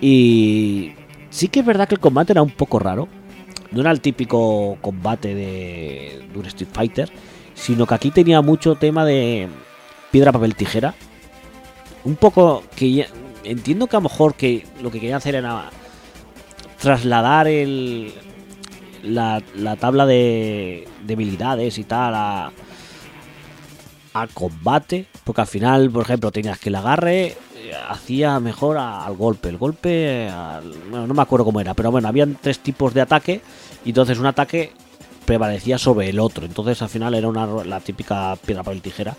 Y sí que es verdad que el combate era un poco raro. No era el típico combate de, de un Street Fighter, sino que aquí tenía mucho tema de piedra, papel, tijera. Un poco que ya- entiendo que a lo mejor que lo que querían hacer era trasladar el la, la tabla de, de habilidades y tal a, a combate, porque al final, por ejemplo, tenías que el agarre eh, hacía mejor al golpe, el golpe, bueno, no me acuerdo cómo era, pero bueno, habían tres tipos de ataque y entonces un ataque prevalecía sobre el otro, entonces al final era una, la típica piedra papel tijera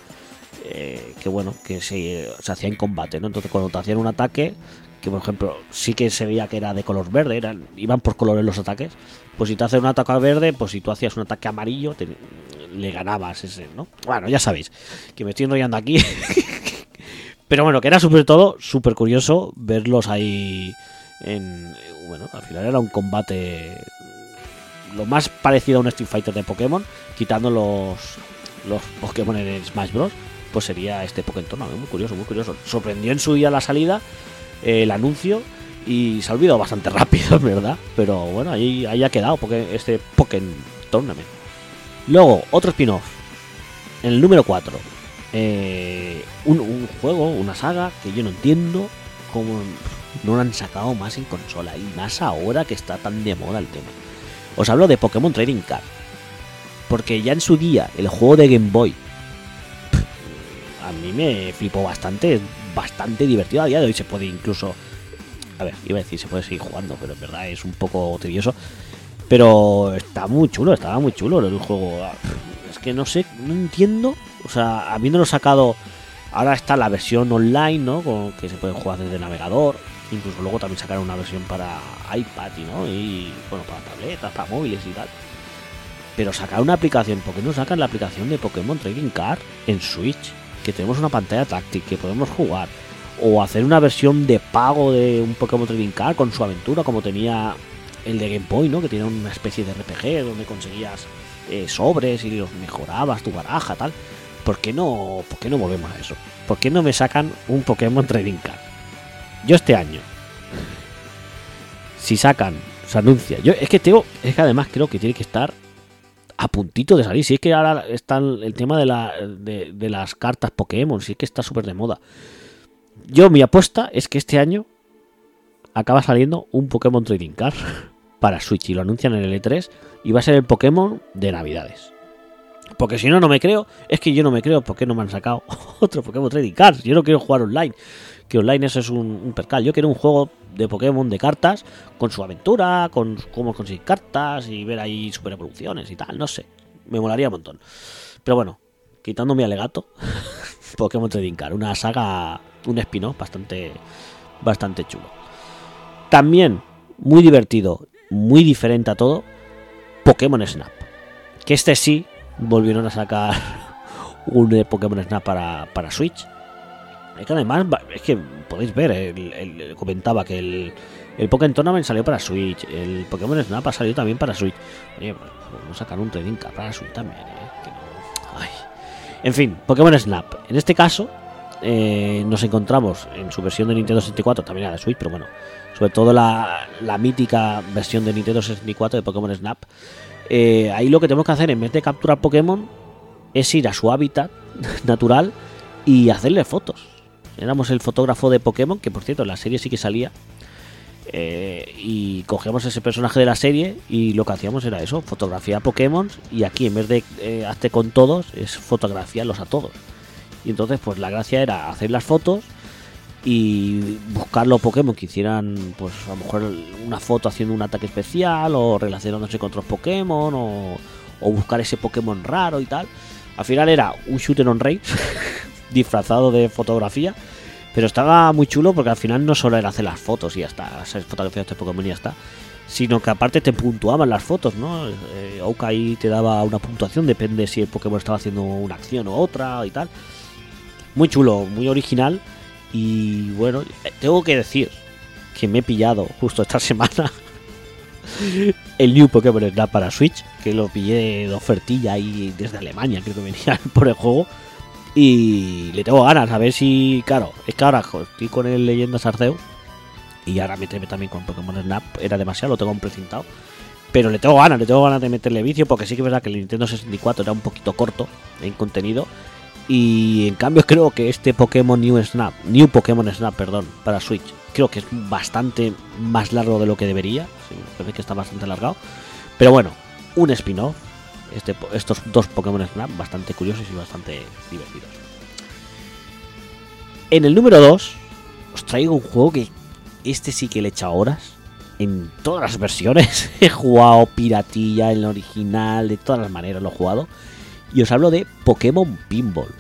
eh, que bueno, que se, hacía en combate, ¿no? Entonces cuando te hacían un ataque, que por ejemplo sí que se veía que era de color verde, eran, iban por colores los ataques, pues si te hacen un ataque verde, pues si tú hacías un ataque amarillo, le ganabas ese, ¿no? Bueno, ya sabéis, que me estoy enrollando aquí. [LAUGHS] Pero bueno, que era sobre todo súper curioso verlos ahí en... Bueno, al final era un combate lo más parecido a un Street Fighter de Pokémon, quitando los, los Pokémon en Smash Bros. Pues sería este Pokémon Tournament, muy curioso, muy curioso. Sorprendió en su día la salida, eh, el anuncio, y se ha olvidado bastante [LAUGHS] rápido, es verdad. Pero bueno, ahí, ahí ha quedado porque este Pokémon Tournament. Luego, otro spin-off. En el número 4. eh, un, un juego, una saga que yo no entiendo cómo no lo han sacado más en consola. Y más ahora que está tan de moda el tema. Os hablo de Pokémon Trading Card. Porque ya en su día, el juego de Game Boy. A mí me flipó bastante. Es bastante divertido. A día de hoy se puede incluso. A ver, iba a decir, se puede seguir jugando, pero en verdad es un poco tedioso. Pero está muy chulo, estaba muy chulo el juego. Es que no sé, no entiendo. O sea, habiéndolo sacado. Ahora está la versión online, ¿no? Con, que se puede jugar desde navegador. Incluso luego también sacaron una versión para iPad y, ¿no? y bueno, para tabletas, para móviles y tal. Pero sacar una aplicación, ¿por qué no sacan la aplicación de Pokémon Trading Card en Switch? Que tenemos una pantalla táctil, que podemos jugar. O hacer una versión de pago de un Pokémon Trading Card con su aventura, como tenía el de Game Boy, ¿no? Que tenía una especie de RPG donde conseguías eh, sobres y los mejorabas tu baraja, tal. ¿Por qué no, por qué no volvemos a eso? ¿Por qué no me sacan un Pokémon Trading Card? Yo este año, si sacan, se anuncia. Yo es que tengo, es que además creo que tiene que estar a puntito de salir. Si es que ahora está el tema de, la, de, de las cartas Pokémon, si es que está súper de moda. Yo mi apuesta es que este año acaba saliendo un Pokémon Trading Card [LAUGHS] para Switch y lo anuncian en el E3 y va a ser el Pokémon de Navidades. Porque si no, no me creo. Es que yo no me creo porque no me han sacado [LAUGHS] otro Pokémon Trading Cards. Yo no quiero jugar online. Que online eso es un percal. Yo quiero un juego de Pokémon de cartas con su aventura, con cómo conseguir cartas y ver ahí super evoluciones y tal. No sé. Me molaría un montón. Pero bueno, quitando mi alegato, [LAUGHS] Pokémon Trading Card. Una saga, un spin-off bastante, bastante chulo. También muy divertido, muy diferente a todo, Pokémon Snap. Que este sí volvieron a sacar [LAUGHS] un Pokémon Snap para, para Switch. Es que además, es que podéis ver, el- el- el- comentaba que el, el Pokémon Tournament salió para Switch, el Pokémon Snap ha salido también para Switch. Oye, pues, no sacan un Trading Card para Switch también, ¿eh? Que no-. En fin, Pokémon Snap. En este caso, eh, nos encontramos en su versión de Nintendo 64, también era de Switch, pero bueno, sobre todo la, la mítica versión de Nintendo 64 de Pokémon Snap. Eh, ahí lo que tenemos que hacer en vez de capturar Pokémon es ir a su hábitat [LAUGHS] natural y hacerle fotos. Éramos el fotógrafo de Pokémon, que por cierto la serie sí que salía. eh, y cogíamos ese personaje de la serie y lo que hacíamos era eso, fotografía Pokémon y aquí en vez de eh, hazte con todos, es fotografiarlos a todos. Y entonces pues la gracia era hacer las fotos y buscar los Pokémon que hicieran pues a lo mejor una foto haciendo un ataque especial o relacionándose con otros Pokémon o, o buscar ese Pokémon raro y tal. Al final era un shooter on race [LAUGHS] disfrazado de fotografía, pero estaba muy chulo porque al final no solo era hacer las fotos y ya está, hacer fotografías de este Pokémon y ya está, sino que aparte te puntuaban las fotos, ¿no? Eh, Oka ahí te daba una puntuación, depende si el Pokémon estaba haciendo una acción o otra y tal. Muy chulo, muy original y bueno, eh, tengo que decir que me he pillado justo esta [LAUGHS] semana el New Pokémon Snap para Switch, que lo pillé de ofertilla ahí desde Alemania, creo que venía [LAUGHS] por el juego. Y le tengo ganas, a ver si, claro, es que ahora estoy con el Leyendas Arceus y ahora meterme también con Pokémon Snap era demasiado, lo tengo precintado. Pero le tengo ganas, le tengo ganas de meterle vicio porque sí que es verdad que el Nintendo 64 era un poquito corto en contenido. Y en cambio creo que este Pokémon New Snap, New Pokémon Snap, perdón, para Switch, creo que es bastante más largo de lo que debería. Sí, parece que está bastante alargado. Pero bueno, un spin-off. Este, estos dos Pokémon Snap bastante curiosos y bastante divertidos. En el número 2 os traigo un juego que este sí que le he echado horas. En todas las versiones. [LAUGHS] He jugado piratilla, en el original, de todas las maneras lo he jugado. Y os hablo de Pokémon Pinball.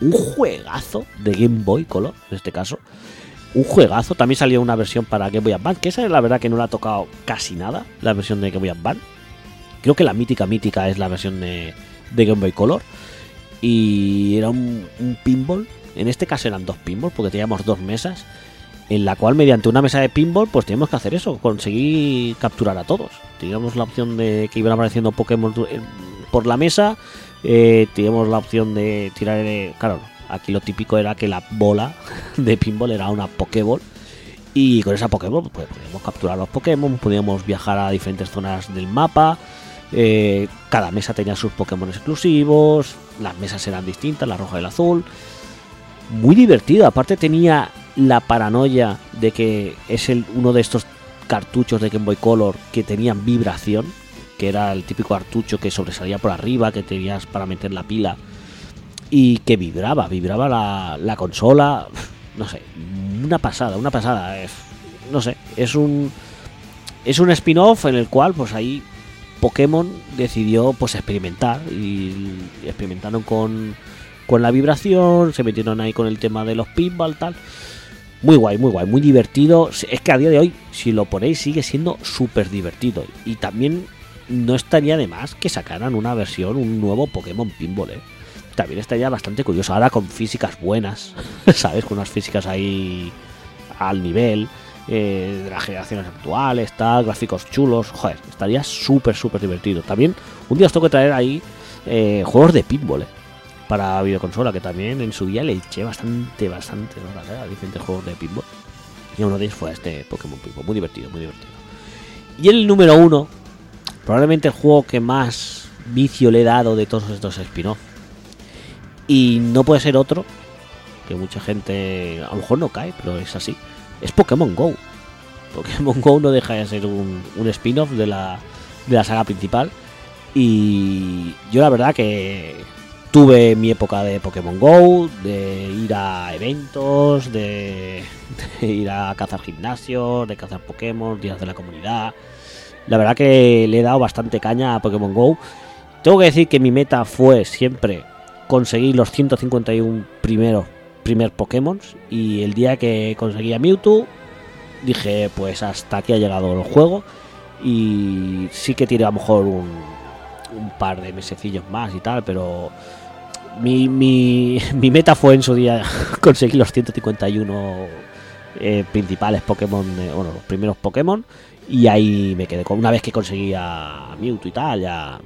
Un juegazo de Game Boy Color, en este caso. Un juegazo. También salió una versión para Game Boy Advance, que esa es la verdad que no la ha tocado casi nada, la versión de Game Boy Advance. Creo que la mítica mítica es la versión de, Game Boy Color. Y era un, pinball. En este caso eran dos pinballs, porque teníamos dos mesas. En la cual, mediante una mesa de pinball, pues teníamos que hacer eso, conseguir capturar a todos. Teníamos la opción de que iban apareciendo Pokémon por la mesa. eh, teníamos la opción de tirar. eh, claro, aquí lo típico era que la bola [LAUGHS] de pinball era una Pokéball. Y con esa Pokéball pues, podíamos capturar los Pokémon, podíamos viajar a diferentes zonas del mapa. Eh, cada mesa tenía sus Pokémon exclusivos. Las mesas eran distintas, la roja y la azul. Muy divertido. Aparte tenía la paranoia de que es el, uno de estos cartuchos de Game Boy Color que tenían vibración. Que era el típico cartucho que sobresalía por arriba, que tenías para meter la pila. Y que vibraba, vibraba la, la consola. No sé, una pasada, una pasada. es- no sé, es un. Es un spin-off en el cual, pues ahí Pokémon decidió pues experimentar y experimentaron con, con la vibración, se metieron ahí con el tema de los pinball tal. Muy guay, muy guay, muy divertido. Es que a día de hoy, si lo ponéis, sigue siendo súper divertido. Y también no estaría de más que sacaran una versión, un nuevo Pokémon Pinball, ¿eh? También estaría bastante curioso. Ahora con físicas buenas, [LAUGHS] ¿sabes? Con unas físicas ahí al nivel eh, de las generaciones actuales, tal, gráficos chulos. Joder, estaría súper, súper divertido. También un día os tengo traer ahí eh, juegos de pinball, ¿eh? Para videoconsola, que también en su día le eché bastante, bastante horas ¿eh? a diferentes juegos de pinball. Y uno de ellos fue este Pokémon Pinball. Muy divertido, muy divertido. Y el número uno, probablemente el juego que más vicio le he dado de todos estos spin-off. Y no puede ser otro, que mucha gente a lo mejor no cae, pero es así. Es Pokémon Go. Pokémon Go no deja de ser un, spin-off de la, de la saga principal. Y yo la verdad que tuve mi época de Pokémon Go, de ir a eventos, de, de ir a cazar gimnasios, de cazar Pokémon, días de la comunidad. La verdad que le he dado bastante caña a Pokémon Go. Tengo que decir que mi meta fue siempre conseguir los 151 primeros primer Pokémon y el día que conseguí a Mewtwo dije pues hasta aquí ha llegado el juego y sí que tiré a lo mejor un, un par de mesecillos más y tal pero mi, mi, [LAUGHS] mi meta fue en su día [LAUGHS] conseguir los 151 eh, principales Pokémon eh, bueno los primeros Pokémon y ahí me quedé una vez que conseguí a Mewtwo y tal ya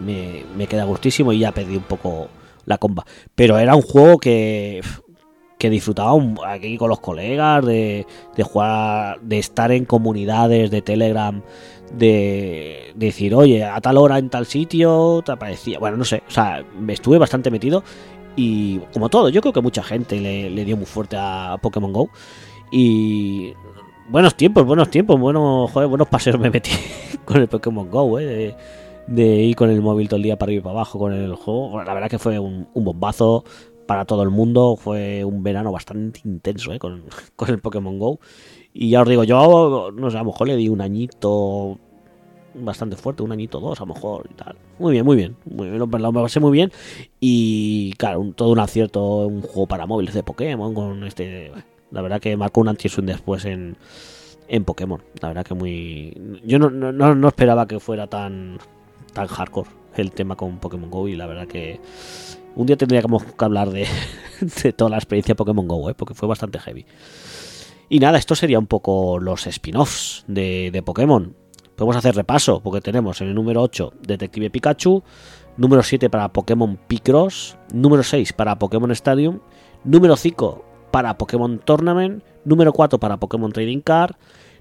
me, me queda gustísimo y ya perdí un poco la comba. Pero era un juego que, que disfrutaba aquí con los colegas, de, de jugar, de estar en comunidades de Telegram, de, de decir, oye, a tal hora en tal sitio, te aparecía. Bueno, no sé, o sea, me estuve bastante metido y como todo, yo creo que mucha gente le, dio muy fuerte a Pokémon Go. Y buenos tiempos, buenos tiempos, buenos, joder, buenos paseos me metí [LAUGHS] con el Pokémon Go, eh, de ir con el móvil todo el día para arriba y para abajo con el juego. La verdad que fue un, bombazo para todo el mundo. Fue un verano bastante intenso eh, con, [LAUGHS] con el Pokémon Go. Y ya os digo, yo no sé, a lo mejor le di un añito bastante fuerte, un añito dos a lo mejor y tal. Muy bien, muy bien. Muy bien, lo, pasé muy bien. Y claro, todo un acierto, un juego para móviles de Pokémon con este... La verdad que marcó un antes y un después en, en Pokémon. La verdad que muy... Yo no, no- no esperaba que fuera tan, tan hardcore el tema con Pokémon Go y la verdad que un día tendríamos que hablar [LAUGHS] de, toda la experiencia Pokémon Go, ¿eh? porque fue bastante heavy. Y nada, esto sería un poco los spin-offs de, de Pokémon. Podemos hacer repaso, porque tenemos en el número 8 Detective Pikachu, número 7 para Pokémon Picross, número 6 para Pokémon Stadium, número 5 para Pokémon Tournament, número 4 para Pokémon Trading Card,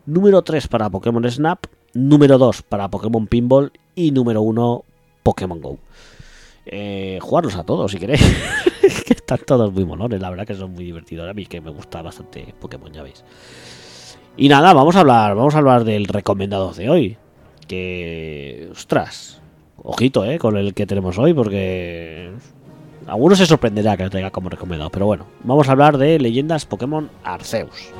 número 3 para Pokémon Snap, número 2 para Pokémon Pinball y número 1 Pokémon Go. Eh, jugarlos a todos si queréis. [LAUGHS] que están todos muy molones, la verdad que son muy divertidos. A mí que me gusta bastante Pokémon, ya veis. Y nada, vamos a hablar, vamos a hablar del recomendado de hoy. Que. Ostras. Ojito, eh, con el que tenemos hoy, porque. Algunos se sorprenderá que lo traiga como recomendado. Pero bueno, vamos a hablar de leyendas Pokémon Arceus.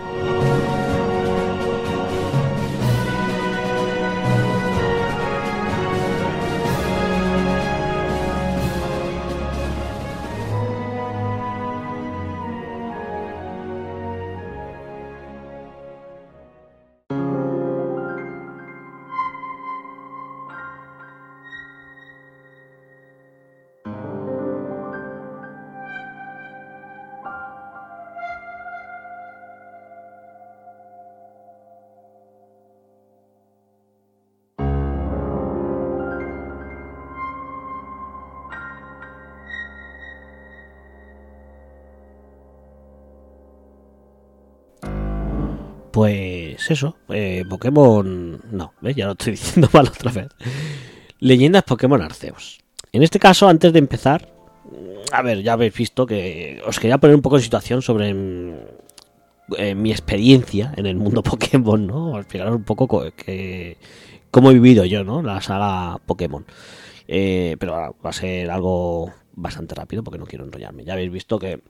Pues eso, eh, Pokémon... No, ¿ves? Ya lo estoy [LAUGHS] diciendo mal otra vez. Leyendas Pokémon Arceus. En este caso, antes de empezar, a ver, ya habéis visto que os quería poner un poco en situación sobre mm, eh, mi experiencia en el mundo [LAUGHS] Pokémon, ¿no? Explicaros un poco co- que, cómo he vivido yo, ¿no? La saga Pokémon. Eh, pero va a ser algo bastante rápido porque no quiero enrollarme. Ya habéis visto que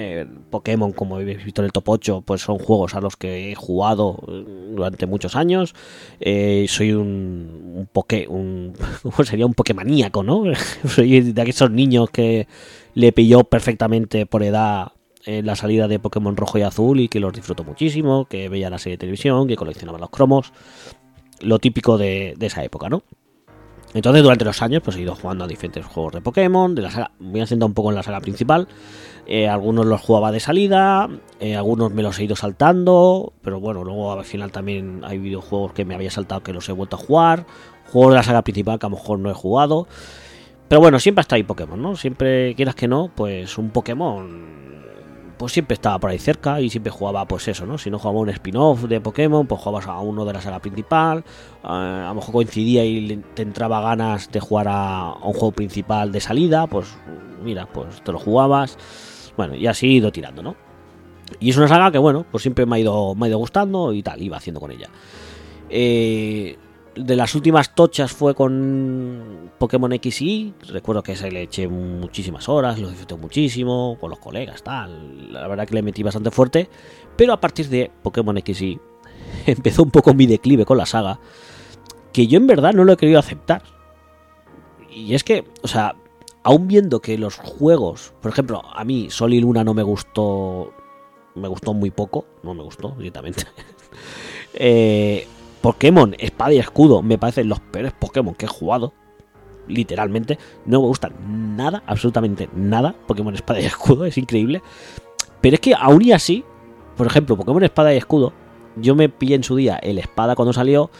eh, Pokémon, como habéis visto en el top 8, pues son juegos a los que he jugado eh, durante muchos años. Eh, soy un, un poké, un, [LAUGHS] ¿cómo sería? Un Pokémoníaco, ¿no? [LAUGHS] soy de aquellos niños que le pilló perfectamente por edad la salida de Pokémon rojo y azul y que los disfruto muchísimo, que veía la serie de televisión, que coleccionaba los cromos, lo típico de esa época, ¿no? Entonces, durante los años, pues he ido jugando a diferentes juegos de Pokémon, de la saga, me haciendo un poco en la saga principal. Eh, algunos los jugaba de salida, eh, algunos me los he ido saltando, pero bueno, luego al final también hay videojuegos que me había saltado que los he vuelto a jugar. Juegos de la saga principal que a lo mejor no he jugado. Pero bueno, siempre está ahí Pokémon, ¿no? Siempre, quieras que no, pues un Pokémon pues siempre estaba por ahí cerca y siempre jugaba pues eso, ¿no? Si no jugaba un spin-off de Pokémon, pues jugabas a uno de la saga principal, eh, a lo mejor coincidía y te entraba ganas de jugar a, a un juego principal de salida, pues mira, pues te lo jugabas, bueno, y así he ido tirando, ¿no? Y es una saga que, bueno, pues siempre me ha ido, me ha ido gustando y tal, iba haciendo con ella. Eh, de las últimas tochas fue con Pokémon X y. Recuerdo que se le eché muchísimas horas, lo disfruté muchísimo, con los colegas, tal. La verdad que le metí bastante fuerte. Pero a partir de Pokémon X Y [LAUGHS] empezó un poco mi declive con la saga. Que yo en verdad no lo he querido aceptar. Y es que, o sea, aún viendo que los juegos, por ejemplo, a mí Sol y Luna no me gustó. Me gustó muy poco, no me gustó directamente. [LAUGHS] eh, Pokémon Espada y Escudo me parecen los peores Pokémon que he jugado. Literalmente. No me gustan nada, absolutamente nada. Pokémon Espada y Escudo, es increíble. Pero es que aún y así, por ejemplo, Pokémon Espada y Escudo, yo me pillé en su día el Espada cuando salió.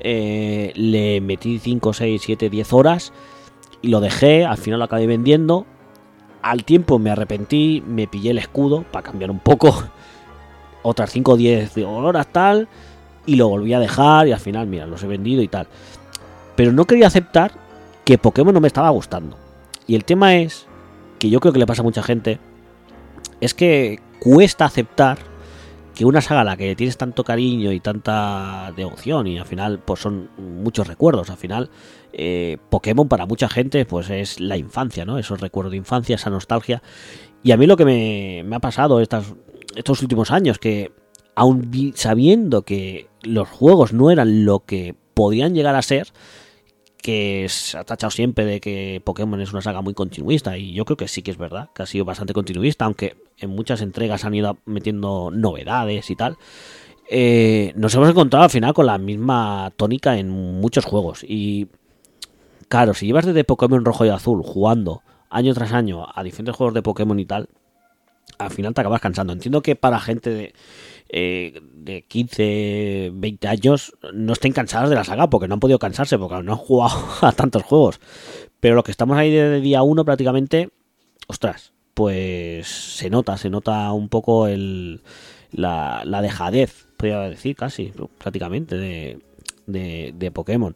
eh, le metí 5, 6, 7, 10 horas. Y lo dejé, al final lo acabé vendiendo. Al tiempo me arrepentí, me pillé el escudo para cambiar un poco. [LAUGHS] Otras 5 o 10 horas tal y lo volví a dejar y al final, mira, los he vendido y tal. Pero no quería aceptar que Pokémon no me estaba gustando. Y el tema es, que yo creo que le pasa a mucha gente, es que cuesta aceptar que una saga a la que tienes tanto cariño y tanta devoción y al final pues son muchos recuerdos, al final eh, Pokémon para mucha gente pues es la infancia, ¿no? Esos recuerdos de infancia, esa nostalgia. Y a mí lo que me, me ha pasado estas, estos últimos años, que aun sabiendo que los juegos no eran lo que podían llegar a ser, que se ha tachado siempre de que Pokémon es una saga muy continuista, y yo creo que sí que es verdad, que ha sido bastante continuista, aunque en muchas entregas han ido metiendo novedades y tal. eh, nos hemos encontrado al final con la misma tónica en muchos juegos. Y claro, si llevas desde Pokémon rojo y azul jugando año tras año a diferentes juegos de Pokémon y tal, al final te acabas cansando. Entiendo que para gente de- eh, de 15, 20 años no estén cansadas de la saga, porque no han podido cansarse, porque no han jugado [LAUGHS] a tantos juegos. Pero los que estamos ahí desde día 1 prácticamente, ostras, pues se nota, se nota un poco el, la, la dejadez, podría decir casi, prácticamente, de, de, de Pokémon.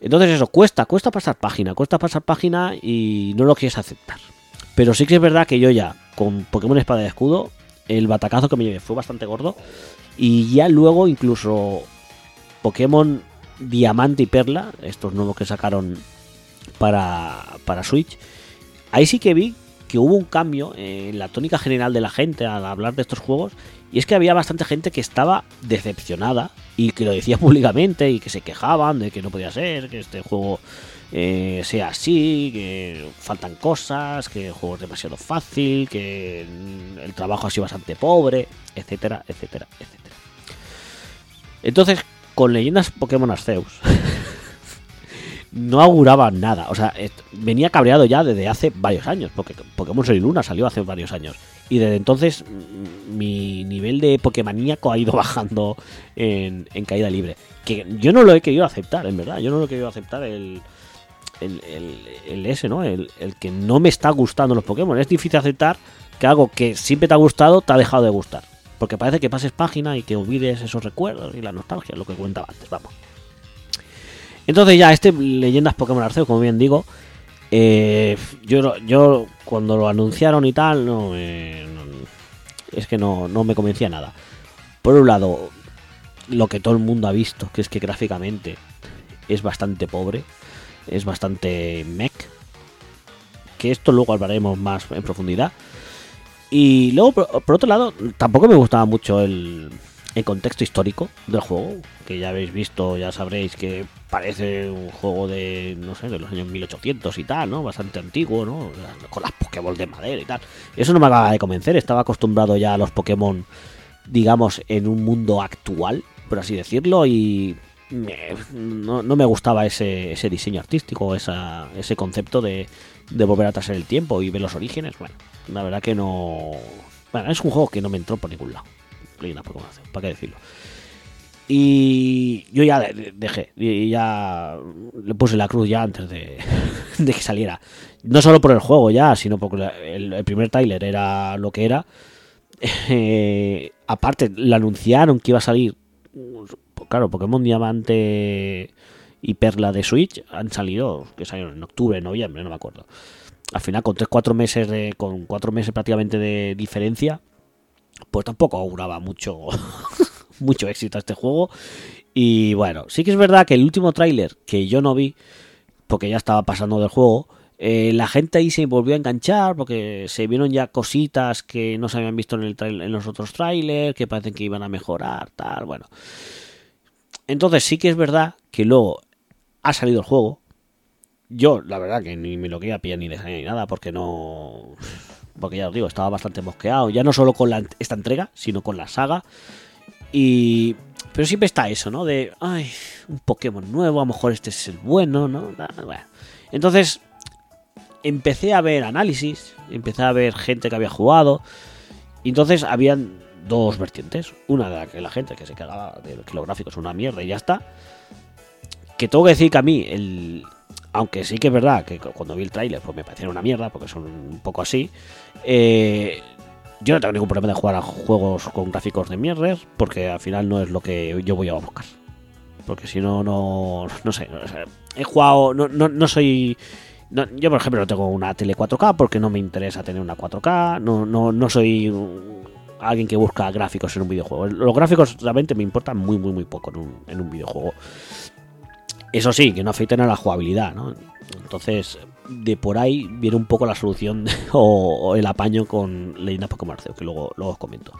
Entonces eso, cuesta, cuesta pasar página, cuesta pasar página y no lo quieres aceptar. Pero sí que es verdad que yo ya, con Pokémon Espada y Escudo, el batacazo que me llevé fue bastante gordo. Y ya luego incluso Pokémon Diamante y Perla, estos nuevos que sacaron para, para Switch, ahí sí que vi que hubo un cambio en la tónica general de la gente al hablar de estos juegos. Y es que había bastante gente que estaba decepcionada y que lo decía [LAUGHS] públicamente y que se quejaban de que no podía ser, que este juego eh, sea así, que faltan cosas, que el juego es demasiado fácil, que el trabajo ha sido bastante pobre, etcétera, etcétera, etcétera. Entonces, con leyendas Pokémon Arceus, [LAUGHS] no auguraban nada. O sea, venía cabreado ya desde hace varios años, porque Pokémon Sol y Luna salió hace varios años. Y desde entonces mm, mi nivel de Pokémoníaco ha ido [LAUGHS] bajando en, en caída libre. Que yo no lo he querido aceptar, en verdad. Yo no lo he querido aceptar el, el, el, el ese, ¿no? El, el que no me está gustando los Pokémon. Es difícil aceptar que algo que siempre te ha gustado te ha dejado de gustar. Porque parece que pases página y que olvides esos recuerdos y la nostalgia, lo que comentaba antes, vamos. Entonces ya, este Leyendas Pokémon Arceus, como bien digo, eh, yo, yo cuando lo anunciaron y tal, no, no- es que no, no me convencía nada. Por un lado, lo que todo el mundo ha visto, que es que gráficamente es bastante pobre, es bastante mech, que esto luego hablaremos más en profundidad. Y luego, por, otro lado, tampoco me gustaba mucho el, el contexto histórico del juego, que ya habéis visto, ya sabréis que parece un juego de, no sé, de los años 1800 y tal, ¿no? Bastante antiguo, ¿no? Con las Pokémon de madera y tal. Eso no me acaba de convencer, estaba acostumbrado ya a los Pokémon, digamos, en un mundo actual, por así decirlo, y no, no me gustaba ese, ese diseño artístico, ese concepto de, volver atrás en el tiempo y ver los orígenes. Bueno, la verdad que no. Bueno, es un juego que no me entró por ningún lado. Arceus, ¿para qué decirlo? Y yo ya de- de- dejé, ya le puse la cruz ya antes de, [LAUGHS] de que saliera. No solo por el juego ya, sino porque el, primer trailer era lo que era. [LAUGHS] Eh, aparte, le anunciaron que iba a salir. Claro, Pokémon Diamante y Perla de Switch han salido, que salieron en octubre, noviembre, no me acuerdo. Al final, con 3-4 meses, de, con 4 meses prácticamente de diferencia, pues tampoco auguraba mucho, [LAUGHS] mucho éxito a este juego. Y bueno, sí que es verdad que el último tráiler que yo no vi, porque ya estaba pasando del juego, eh, la gente ahí se volvió a enganchar porque se vieron ya cositas que no se habían visto en, el trail- en los otros trailers, que parecen que iban a mejorar, tal, bueno. Entonces sí que es verdad que luego ha salido el juego. Yo, la verdad, que ni me lo quería pillar ni dejar ni nada, porque no. Porque ya os digo, estaba bastante mosqueado. Ya no solo con la- esta entrega, sino con la saga. Y. Pero siempre está eso, ¿no? De. Ay, un Pokémon nuevo, a lo mejor este es el bueno, ¿no? Bueno. Entonces. Empecé a ver análisis. Empecé a ver gente que había jugado. Y entonces habían dos vertientes. Una de la que la gente que se quedaba de que los gráficos son una mierda y ya está. Que tengo que decir que a mí, el, aunque sí que es verdad que cu- cuando vi el tráiler pues me parecieron una mierda, porque son un poco así, eh, yo no tengo ningún problema de jugar a juegos con gráficos de mierdas, porque al final no es lo que yo voy a buscar. Porque si no, no, no sé, he jugado, no, no, no soy... yo, por ejemplo, no tengo una tele 4K porque no me interesa tener una 4K, no, no, no soy alguien que busca gráficos en un videojuego. Los gráficos realmente me importan muy, muy, muy poco en un, en un videojuego. Eso sí, que no afecten a la jugabilidad, ¿no? Entonces, de por ahí viene un poco la solución [LAUGHS] o, o el apaño con Leyendas Pokémon Arceus, que luego, luego os comento.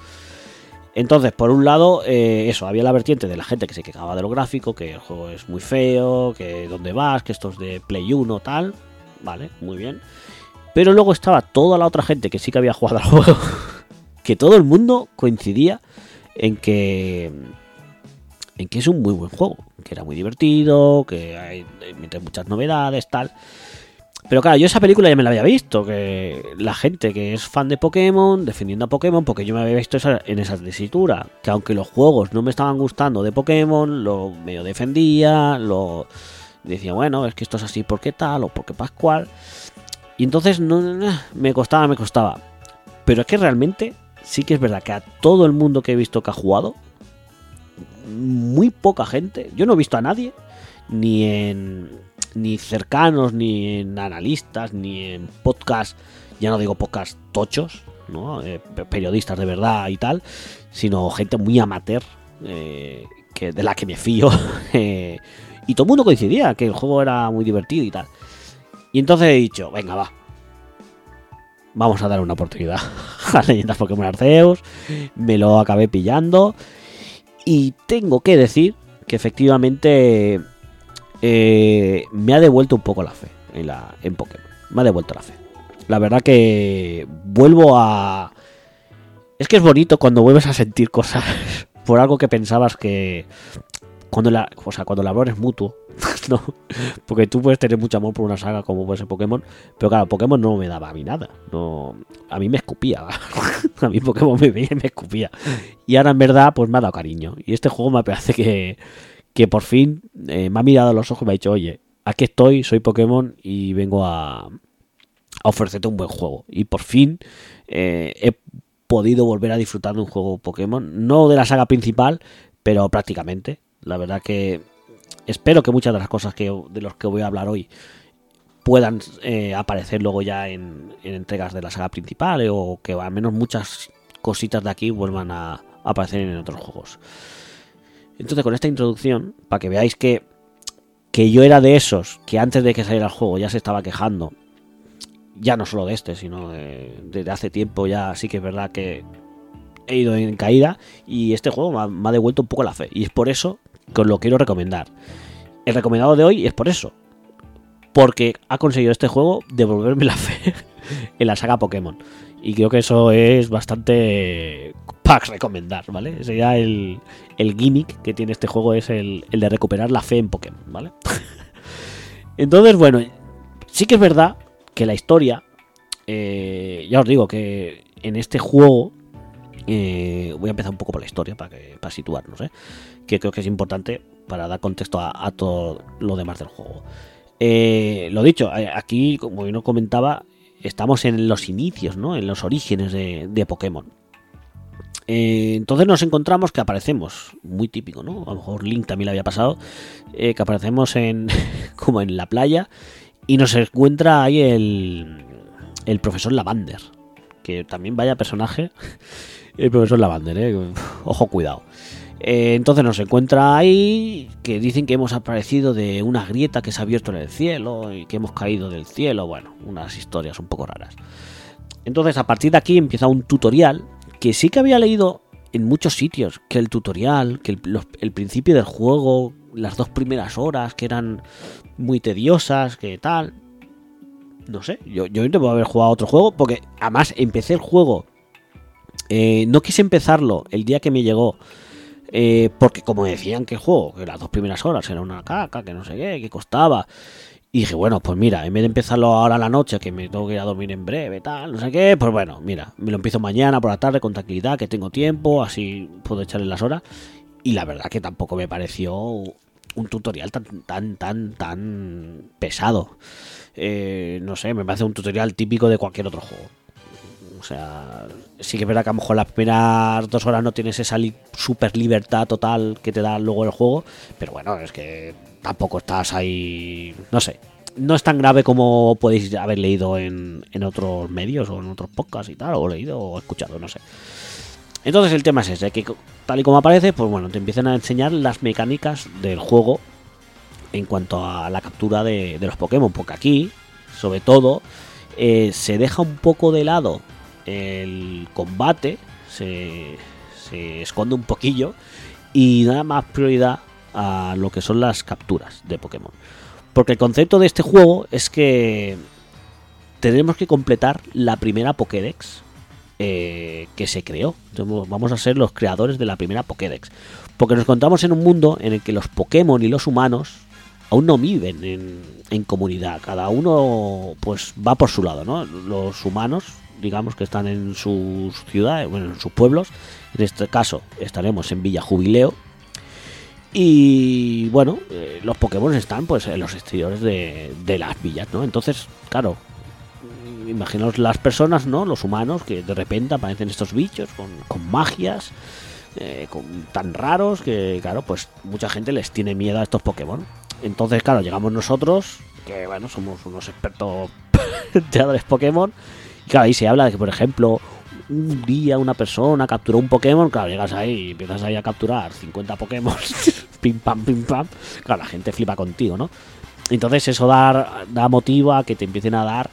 Entonces, por un lado, eh, eso, había la vertiente de la gente que se quejaba de lo gráfico, que el juego es muy feo, que dónde vas, que esto es de Play 1, tal. Vale, muy bien. Pero luego estaba toda la otra gente que sí que había jugado al [LAUGHS] juego, que todo el mundo coincidía en que en que es un muy buen juego, que era muy divertido, que hay, muchas novedades, tal. Pero claro, yo esa película ya me la había visto, que la gente que es fan de Pokémon, defendiendo a Pokémon, porque yo me había visto en esa tesitura, que aunque los juegos no me estaban gustando de Pokémon, lo medio defendía, lo decía, bueno, es que esto es así porque tal o porque pascual. Y entonces no, me costaba, me costaba. Pero es que realmente sí que es verdad que a todo el mundo que he visto que ha jugado, muy poca gente, yo no he visto a nadie, ni en ni cercanos, ni en analistas, ni en podcast, ya no digo podcast tochos, ¿no? Eh, pe- periodistas de verdad y tal, sino gente muy amateur, eh, que, de la que me fío. [LAUGHS] eh, y todo el mundo coincidía que el juego era muy divertido y tal. Y entonces he dicho, venga, va. Vamos a dar una oportunidad [LAUGHS] a Leyendas Pokémon Arceus. Me lo acabé pillando. Y tengo que decir que efectivamente eh, me ha devuelto un poco la fe en, Pokémon. Me ha devuelto la fe. La verdad que vuelvo a... Es que es bonito cuando vuelves a sentir cosas [LAUGHS] por algo que pensabas que... Cuando la, o sea, cuando el amor es mutuo, [LAUGHS] ¿no? Porque tú puedes tener mucho amor por una saga como puede ser Pokémon, pero claro, Pokémon no me daba a mí nada. No, a mí me escupía. [LAUGHS] a mí Pokémon me veía y me escupía. Y ahora en verdad, pues me ha dado cariño. Y este juego me parece que, que por fin eh, me ha mirado a los ojos y me ha dicho, oye, aquí estoy, soy Pokémon y vengo a, a ofrecerte un buen juego. Y por fin eh, he podido volver a disfrutar de un juego Pokémon, no de la saga principal, pero prácticamente. La verdad que espero que muchas de las cosas que de los que voy a hablar hoy puedan eh, aparecer luego ya en, en entregas de la saga principal eh, o que al menos muchas cositas de aquí vuelvan a, aparecer en otros juegos. Entonces con esta introducción, para que veáis que, que yo era de esos que antes de que saliera el juego ya se estaba quejando, ya no solo de este, sino de- desde hace tiempo ya sí que es verdad que he ido en caída y este juego me ha, me ha devuelto un poco la fe y es por eso que os lo quiero recomendar. El recomendado de hoy es por eso, porque ha conseguido este juego devolverme la [LAUGHS] fe en la saga Pokémon. Y creo que eso es bastante para recomendar, ¿vale? Sería el, el gimmick que tiene este juego, es el, el de recuperar la fe en Pokémon, ¿vale? [LAUGHS] Entonces, bueno, sí que es verdad que la historia, eh, ya os digo que en este juego, eh, voy a empezar un poco por la historia para, que, para situarnos, ¿eh? Que creo que es importante para dar contexto a, todo lo demás del juego. Eh, lo dicho, eh, aquí, como yo no comentaba, estamos en los inicios, ¿no? En los orígenes de, Pokémon. Eh, entonces nos encontramos que aparecemos, muy típico, ¿no? A lo mejor Link también le había pasado, que aparecemos en [LAUGHS] como en la playa y nos encuentra ahí el, profesor Lavander, que también vaya personaje, [LAUGHS] el profesor Lavander. Ojo, cuidado. Eh, entonces nos encuentra ahí que dicen que hemos aparecido de una grieta que se ha abierto en el cielo y que hemos caído del cielo. Bueno, unas historias un poco raras. Entonces a partir de aquí empieza un tutorial que sí que había leído en muchos sitios. Que el tutorial, que el, principio del juego, las dos primeras horas que eran muy tediosas, que tal. No sé, yo, yo puedo haber jugado otro juego porque además empecé el juego. eh, no quise empezarlo el día que me llegó eh, porque como decían que el juego, que las dos primeras horas era una caca, que no sé qué, que costaba. Y dije, bueno, pues mira, en vez de empezarlo ahora a la noche, que me tengo que ir a dormir en breve, tal, no sé qué, pues bueno, mira, me lo empiezo mañana por la tarde con tranquilidad, que tengo tiempo, así puedo echarle las horas. Y la verdad que tampoco me pareció un tutorial tan, tan, tan, tan pesado. Eh, no sé, me parece un tutorial típico de cualquier otro juego. O sea, sí que es verdad que a lo mejor las primeras dos horas no tienes esa super libertad total que te da luego el juego, pero bueno, es que tampoco estás ahí, no sé, no es tan grave como podéis haber leído en, en otros medios o en otros podcasts y tal, o leído o escuchado, no sé. Entonces el tema es ese, que tal y como aparece, pues bueno, te empiezan a enseñar las mecánicas del juego en cuanto a la captura de, de los Pokémon, porque aquí, sobre todo, eh, se deja un poco de lado el combate, se, esconde un poquillo y da más prioridad a lo que son las capturas de Pokémon. Porque el concepto de este juego es que tenemos que completar la primera Pokédex eh, que se creó. Vamos a ser los creadores de la primera Pokédex. Porque nos encontramos en un mundo en el que los Pokémon y los humanos aún no viven en, en comunidad. Cada uno pues va por su lado, ¿no? Los humanos, digamos que están en sus ciudades, bueno, en sus pueblos. En este caso estaremos en Villa Jubileo. Y bueno, eh, los Pokémon están pues en los exteriores de, de las villas, ¿no? Entonces, claro, imaginaos las personas, ¿no? Los humanos que de repente aparecen estos bichos con, con magias, eh, con, tan raros que, claro, pues mucha gente les tiene miedo a estos Pokémon. Entonces, claro, llegamos nosotros, que bueno, somos unos expertos [LAUGHS] creadores Pokémon, claro, ahí se habla de que, por ejemplo, un día una persona capturó un Pokémon, claro, llegas ahí y empiezas ahí a capturar 50 Pokémon, [LAUGHS] pim pam, pim pam, claro, la gente flipa contigo, ¿no? Entonces eso da, da motivo a que te empiecen a dar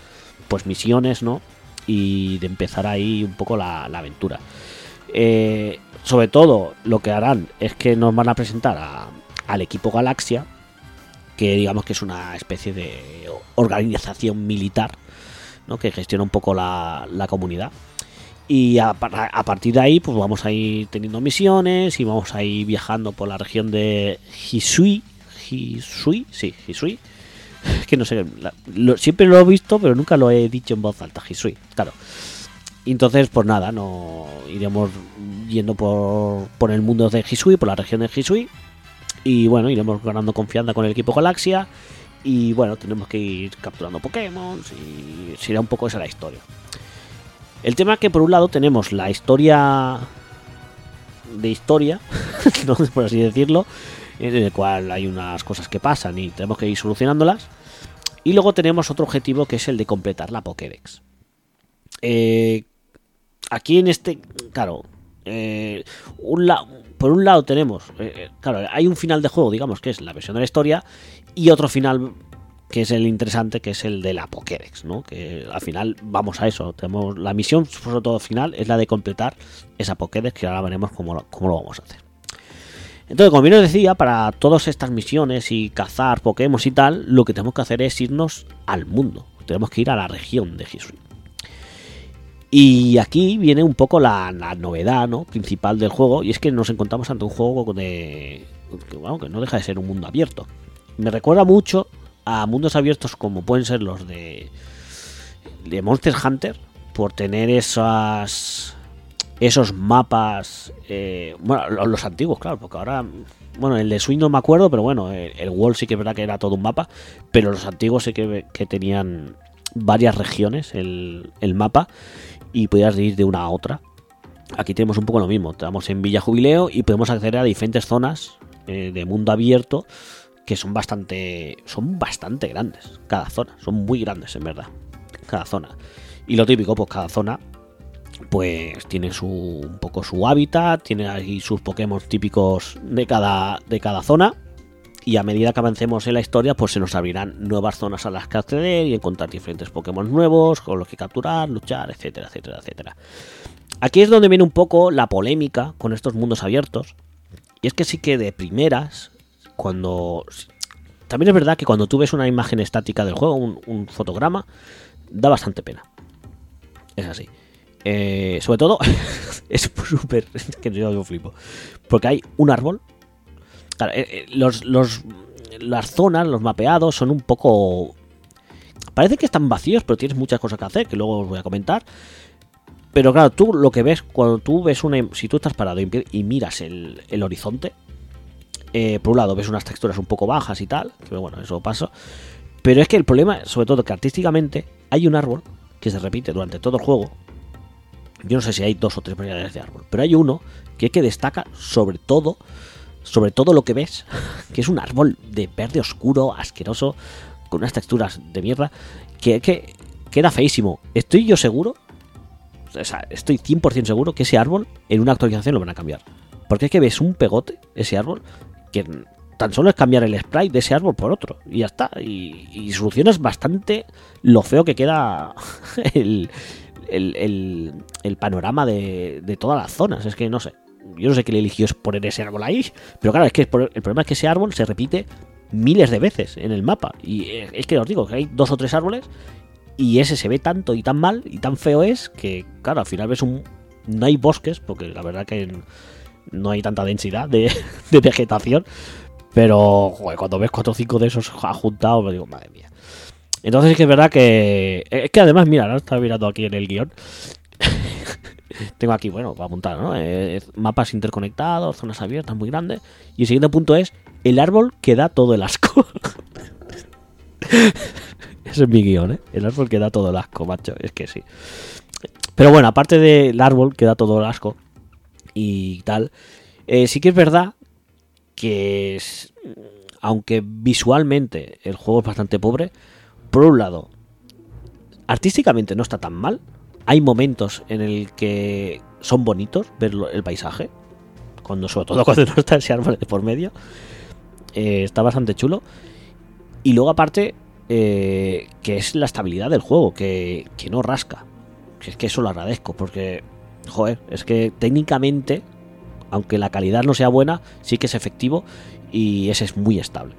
pues misiones, ¿no? Y de empezar ahí un poco la, la aventura. Eh, sobre todo lo que harán es que nos van a presentar a- al equipo Galaxia, que digamos que es una especie de organización militar, ¿no? Que gestiona un poco la, la comunidad. Y a, a partir de ahí, pues vamos a ir teniendo misiones y vamos a ir viajando por la región de Hisui. Hisui, sí, Hisui. [LAUGHS] Que no sé, lo- siempre lo he visto, pero nunca lo he dicho en voz alta. Hisui, claro. Y entonces, pues nada, no iremos yendo por, por el mundo de Hisui, por la región de Hisui. Y bueno, iremos ganando confianza con el equipo Galaxia. Y bueno, tenemos que ir capturando Pokémon. Y será un poco esa la historia. El tema es que por un lado tenemos la historia de historia, [LAUGHS] ¿no? por así decirlo, en el cual hay unas cosas que pasan y tenemos que ir solucionándolas. Y luego tenemos otro objetivo que es el de completar la Pokédex. Eh, aquí en este, claro, eh, por un lado tenemos, eh, eh, claro, hay un final de juego, digamos, que es la versión de la historia, y otro final que es el interesante, que es el de la Pokédex, ¿no? Que al final vamos a eso. Tenemos la misión, sobre todo final, es la de completar esa Pokédex, que ahora veremos cómo lo, cómo lo vamos a hacer. Entonces, como bien os decía, para todas estas misiones y cazar Pokémon y tal, lo que tenemos que hacer es irnos al mundo. Tenemos que ir a la región de Hisui. Y aquí viene un poco la, la novedad ¿no? principal del juego, y es que nos encontramos ante un juego de. Que, bueno, que no deja de ser un mundo abierto. Me recuerda mucho a mundos abiertos como pueden ser los de. de Monster Hunter, por tener esas. esos mapas. eh, bueno, lo- los antiguos, claro, porque ahora. Bueno, el de Swing no me acuerdo, pero bueno, el, el Wall sí que es verdad que era todo un mapa, pero los antiguos sí que, que tenían varias regiones el, el mapa y podías ir de una a otra. Aquí tenemos un poco lo mismo. Estamos en Villa Jubileo y podemos acceder a diferentes zonas eh, de mundo abierto que son bastante son bastante grandes. Cada zona son muy grandes en verdad. Cada zona. Y lo típico, pues cada zona pues tiene su un poco su hábitat, tiene ahí sus Pokémon típicos de cada de cada zona. Y a medida que avancemos en la historia, pues se nos abrirán nuevas zonas a las que acceder y encontrar diferentes Pokémon nuevos con los que capturar, luchar, etcétera, etcétera, etcétera. Aquí es donde viene un poco la polémica con estos mundos abiertos. Y es que sí que de primeras, cuando... También es verdad que cuando tú ves una imagen estática del juego, un, fotograma, da bastante pena. Es así. Eh, sobre todo, [LAUGHS] es súper... Que yo, yo flipo. Porque hay un árbol. Eh, eh, los, los, las zonas, los mapeados son un poco... Parece que están vacíos, pero tienes muchas cosas que hacer, que luego os voy a comentar. Pero claro, tú lo que ves, cuando tú ves una... Si tú estás parado y miras el, el horizonte, eh, por un lado ves unas texturas un poco bajas y tal, pero bueno, eso paso. Pero es que el problema, sobre todo que artísticamente, hay un árbol que se repite durante todo el juego. Yo no sé si hay dos o tres variedades de árbol, pero hay uno que que destaca sobre todo, sobre todo lo que ves, [LAUGHS] que es un árbol de verde oscuro, asqueroso, con unas texturas de mierda, que, que queda feísimo. Estoy yo seguro, o sea, estoy 100% seguro que ese árbol en una actualización lo van a cambiar. Porque es que ves un pegote, ese árbol, que tan solo es cambiar el sprite de ese árbol por otro. Y ya está. Y, y solucionas bastante lo feo que queda [LAUGHS] el, el, el- panorama de, de todas las zonas. Es que no sé. Yo no sé qué le eligió es poner ese árbol ahí. Pero claro, es que el problema es que ese árbol se repite miles de veces en el mapa. Y eh, es que os digo que hay dos o tres árboles y ese se ve tanto y tan mal y tan feo es que, claro, al final ves un... No hay bosques, porque la verdad que no hay tanta densidad de, [LAUGHS] vegetación. Pero, cuando ves 4 o 5 de esos juntados, me digo, madre mía. Entonces sí que es verdad que... Es que además, mira, ahora estaba mirando aquí en el guion. [LAUGHS] Tengo aquí, bueno, para apuntar, ¿no? Eh, mapas interconectados, zonas abiertas muy grandes. Y el siguiente punto es el árbol que da todo el asco. [LAUGHS] Ese es mi guion, ¿eh? El árbol que da todo el asco, macho. Es que sí. Pero bueno, aparte del árbol que da todo el asco y tal, eh, sí que es verdad que aunque visualmente el juego es bastante pobre, por un lado, artísticamente no está tan mal. Hay momentos en el que son bonitos ver el paisaje, cuando sobre todo [LAUGHS] cuando no está ese árbol de por medio. Eh, está bastante chulo. Y luego aparte, eh, que es la estabilidad del juego, que, que no rasca. Que es que eso lo agradezco, porque, joder, es que técnicamente, aunque la calidad no sea buena, sí que es efectivo y ese es muy estable.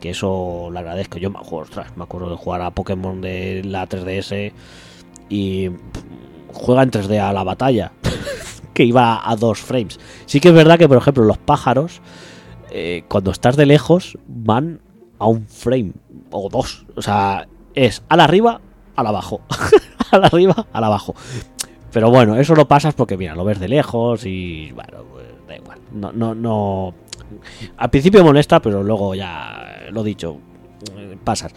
Que eso lo agradezco. Yo me ostras, me acuerdo de jugar a Pokémon de la 3DS y juega en 3D a la batalla, [LAUGHS] que iba a dos frames. Sí que es verdad que, por ejemplo, los pájaros, eh, cuando estás de lejos, van a un frame o dos. O sea, es a la arriba, a la abajo. [LAUGHS] a la arriba, a la abajo. Pero bueno, eso lo pasas porque, mira, lo ves de lejos y, bueno, pues, da igual. No, no, no. Al principio molesta, pero luego ya, lo dicho, eh, pasas.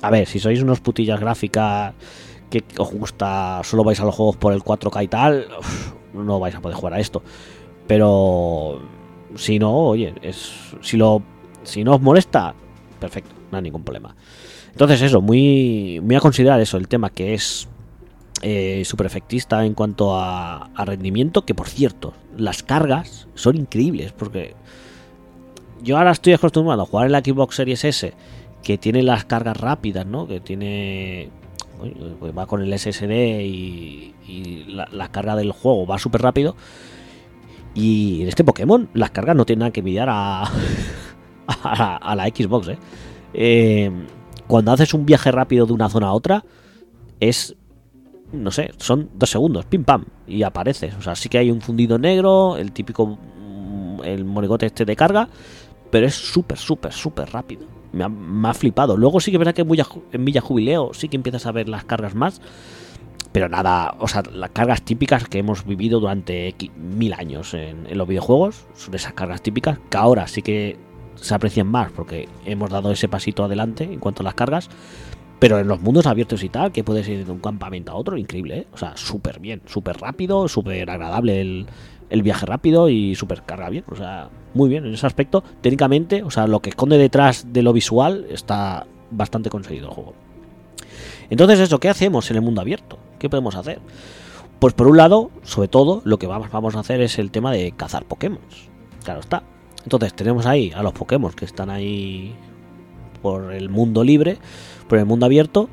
A ver, si sois unos putillas gráficas que os gusta, solo vais a los juegos por el 4K y tal, no vais a poder jugar a esto. Pero si no, oye, es si lo si no os molesta, perfecto, no hay ningún problema. Entonces eso, muy muy a considerar eso, el tema que es eh, super efectista en cuanto a, rendimiento, que por cierto, las cargas son increíbles porque yo ahora estoy acostumbrado a jugar en la Xbox Series S, que tiene las cargas rápidas, ¿no? Que tiene pues va con el SSD y, y la, la carga del juego va súper rápido. Y en este Pokémon las cargas no tienen nada que envidiar a, [LAUGHS] a, la- a la Xbox, ¿eh? Eh, Cuando haces un viaje rápido de una zona a otra, es, no sé, son dos segundos, pim pam, y apareces. O sea, sí que hay un fundido negro, el típico, mm, el monigote este de carga, pero es súper, súper, súper rápido. Me ha, me ha flipado. Luego sí que verdad que en Villa, Villa Jubileo sí que empiezas a ver las cargas más, pero nada, o sea, las cargas típicas que hemos vivido durante mil años en, en los videojuegos son esas cargas típicas que ahora sí que se aprecian más porque hemos dado ese pasito adelante en cuanto a las cargas. Pero en los mundos abiertos y tal, que puedes ir de un campamento a otro, increíble, ¿eh? O sea, súper bien, súper rápido, súper agradable el, el viaje rápido y súper carga bien. O sea, muy bien en ese aspecto. Técnicamente, o sea, lo que esconde detrás de lo visual está bastante conseguido el juego. Entonces, eso, ¿qué hacemos en el mundo abierto? ¿Qué podemos hacer? Pues por un lado, sobre todo, lo que vamos, vamos a hacer es el tema de cazar Pokémon. Claro está. Entonces tenemos ahí a los Pokémon que están ahí por el mundo libre, por el mundo abierto,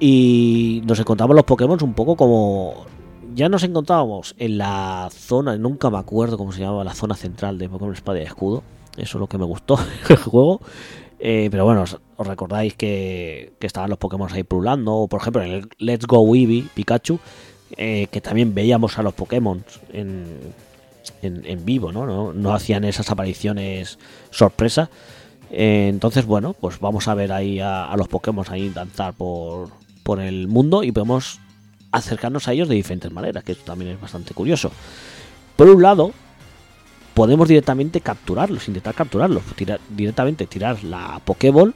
y nos encontramos los Pokémon un poco como... Ya nos encontrábamos en la zona, nunca me acuerdo cómo se llamaba, la zona central de Pokémon Espada y Escudo. Eso es lo que me gustó [LAUGHS] del juego. Eh, pero bueno, os, recordáis que, estaban los Pokémon ahí pululando. O por ejemplo en el Let's Go Eevee, Pikachu, eh, que también veíamos a los Pokémon en, en, en vivo, ¿no? ¿no? No hacían esas apariciones sorpresa. Eh, entonces, bueno, pues vamos a ver ahí a, a los Pokémon ahí danzar por, por el mundo y podemos acercarnos a ellos de diferentes maneras, que esto también es bastante curioso. Por un lado, podemos directamente capturarlos, intentar capturarlos, directamente tirar la Pokéball.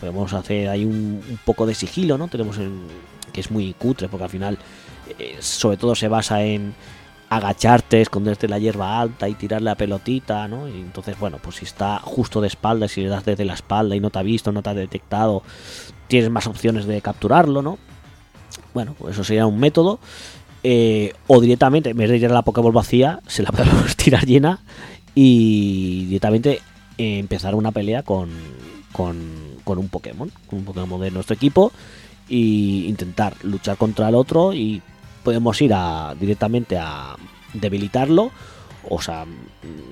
Podemos hacer ahí un, poco de sigilo, ¿no? Tenemos en- que es muy cutre porque al final, eh, sobre todo se basa en agacharte, esconderte la hierba alta y tirar la pelotita, ¿no? Y entonces, bueno, pues si está justo de espalda, si le das desde la espalda y no te ha visto, no te ha detectado, tienes más opciones de capturarlo, ¿no? Bueno, pues eso sería un método. Eh, o directamente, en vez de tirar la Pokéball vacía, se la [LAUGHS] podemos tirar llena y directamente eh, empezar una pelea con, con, con un Pokémon, con un Pokémon de nuestro equipo y intentar luchar contra el otro y podemos ir a directamente a debilitarlo, o sea,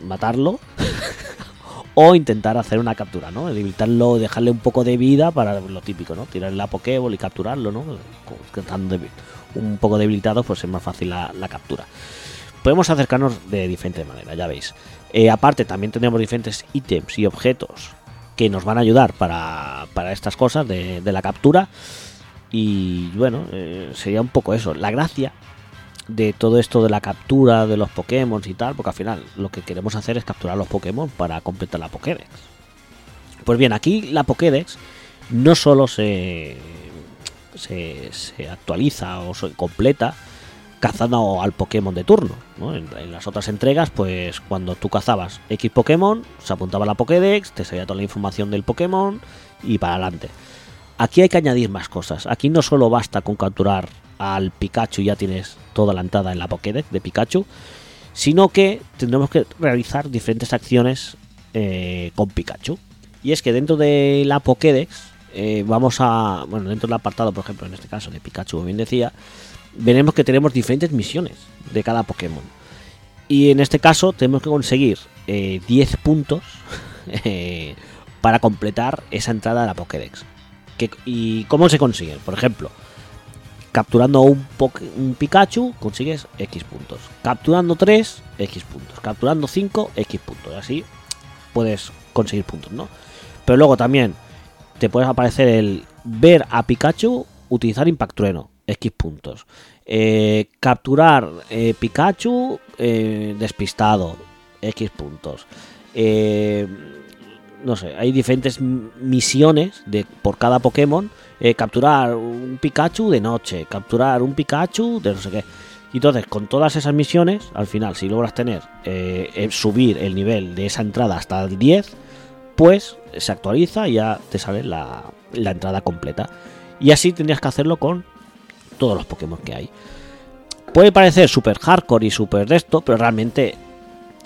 matarlo [LAUGHS] o intentar hacer una captura, ¿no? Debilitarlo, dejarle un poco de vida para lo típico, ¿no? Tirar la Pokéball y capturarlo, ¿no? Debi- un poco debilitados, pues es más fácil la, captura. podemos acercarnos de diferentes maneras, ya veis. Eh, aparte, también tenemos diferentes ítems y objetos que nos van a ayudar para, para estas cosas de la captura. Y bueno, eh, sería un poco eso. La gracia de todo esto de la captura de los Pokémon y tal, porque al final lo que queremos hacer es capturar los Pokémon para completar la Pokédex. Pues bien, aquí la Pokédex no solo se, se, actualiza o se completa cazando al Pokémon de turno. ¿no? En, en las otras entregas, pues cuando tú cazabas X Pokémon, se apuntaba a la Pokédex, te salía toda la información del Pokémon y para adelante. Aquí hay que añadir más cosas. Aquí no solo basta con capturar al Pikachu y ya tienes toda la entrada en la Pokédex de Pikachu, sino que tendremos que realizar diferentes acciones eh, con Pikachu. Y es que dentro de la Pokédex eh, vamos a, bueno, dentro del apartado, por ejemplo, en este caso de Pikachu, como bien decía, veremos que tenemos diferentes misiones de cada Pokémon. Y en este caso tenemos que conseguir eh, 10 puntos [LAUGHS] eh, para completar esa entrada a la Pokédex. ¿Y cómo se consiguen? Por ejemplo, capturando un, un Pikachu consigues X puntos. Capturando 3, X puntos. Capturando 5, X puntos. Así puedes conseguir puntos, ¿no? Pero luego también te puedes aparecer el ver a Pikachu utilizar Impact Trueno, X puntos. Eh, capturar eh, Pikachu eh, despistado, X puntos. Eh, no sé, hay diferentes misiones de, por cada Pokémon. Eh, capturar un Pikachu de noche, capturar un Pikachu de no sé qué. Y entonces, con todas esas misiones, al final, si logras tener, eh, subir el nivel de esa entrada hasta el 10, pues se actualiza y ya te sale la, la entrada completa. Y así tendrías que hacerlo con todos los Pokémon que hay. Puede parecer súper hardcore y súper de esto, pero realmente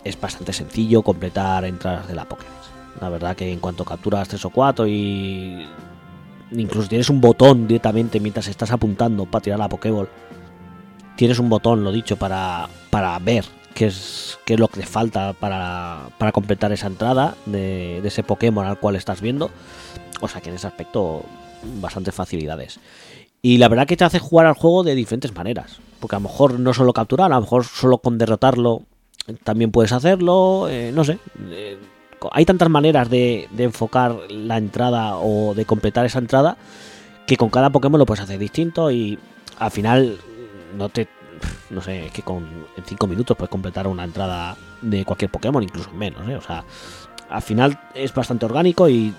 es bastante sencillo completar entradas de la Pokédex. La verdad que en cuanto capturas 3 o 4 y incluso tienes un botón directamente mientras estás apuntando para tirar la Pokéball, tienes un botón, lo dicho, para, para ver qué es, qué es lo que te falta para, para completar esa entrada de, de ese Pokémon al cual estás viendo. O sea que en ese aspecto, bastantes facilidades. Y la verdad que te hace jugar al juego de diferentes maneras. Porque a lo mejor no solo capturar, a lo mejor solo con derrotarlo también puedes hacerlo. eh, no sé. eh, hay tantas maneras de, enfocar la entrada o de completar esa entrada que con cada Pokémon lo puedes hacer distinto y al final no te no sé, es que con en 5 minutos puedes completar una entrada de cualquier Pokémon, incluso menos, ¿eh? O sea, al final es bastante orgánico y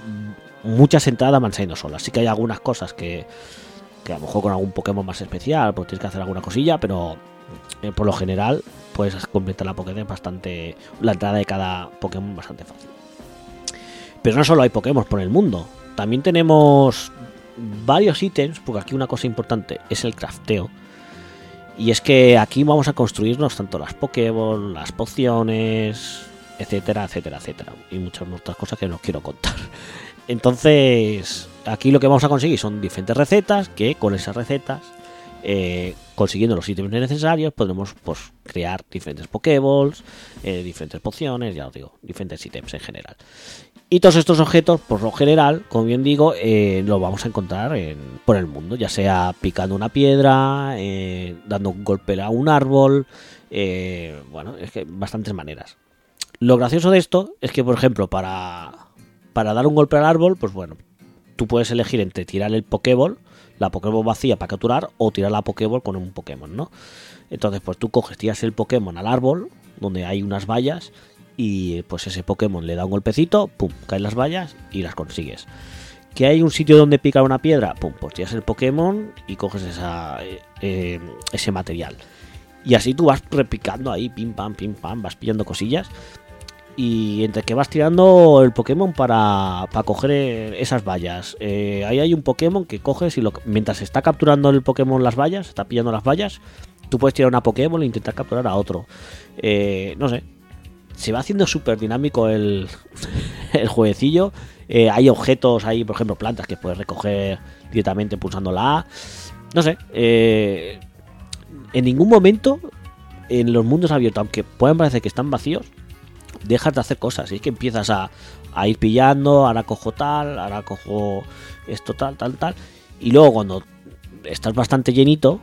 muchas entradas van saliendo solas. Sí que hay algunas cosas que, que a lo mejor con algún Pokémon más especial, pues tienes que hacer alguna cosilla, pero eh, por lo general puedes completar la Pokédex bastante, la entrada de cada Pokémon bastante fácil. Pero no solo hay Pokémon por el mundo, también tenemos varios ítems, porque aquí una cosa importante es el crafteo. Y es que aquí vamos a construirnos tanto las Pokéball, las pociones, etcétera, etcétera, etcétera. Y muchas otras cosas que no quiero contar. [LAUGHS] Entonces, aquí lo que vamos a conseguir son diferentes recetas que con esas recetas, eh, consiguiendo los ítems necesarios, podremos pues, crear diferentes Pokéballs, eh, diferentes pociones, ya os digo, diferentes ítems en general. Y todos estos objetos, por lo general, como bien digo, eh, los vamos a encontrar en- por el mundo, ya sea picando una piedra, eh, dando un golpe a un árbol, bueno, es que bastantes maneras. Lo gracioso de esto es que, por ejemplo, para, para dar un golpe al árbol, pues bueno, tú puedes elegir entre tirar el Pokéball, la Pokéball vacía para capturar, o tirar la Pokéball con un Pokémon, ¿no? Entonces, pues tú coges, tiras el Pokémon al árbol, donde hay unas vallas, y pues ese Pokémon le da un golpecito, pum, caen las vallas y las consigues. Que hay un sitio donde picar una piedra, pum, pues tiras el Pokémon y coges eh, eh, ese material. Y así tú vas repicando ahí, pim pam, pim pam, vas pillando cosillas. Y entre que vas tirando el Pokémon para, para coger esas vallas. Eh, ahí hay un Pokémon que coges y lo, mientras está capturando el Pokémon las vallas, está pillando las vallas, tú puedes tirar una Pokémon e intentar capturar a otro. Eh, no sé, se va haciendo súper dinámico el, [LAUGHS] el jueguecillo. Eh, hay objetos ahí, por ejemplo, plantas que puedes recoger directamente pulsando la A. No sé, en ningún momento en los mundos abiertos, aunque puedan parecer que están vacíos, dejas de hacer cosas. Y es que empiezas a, a ir pillando, ahora cojo tal, ahora cojo esto tal, tal, tal. Y luego cuando estás bastante llenito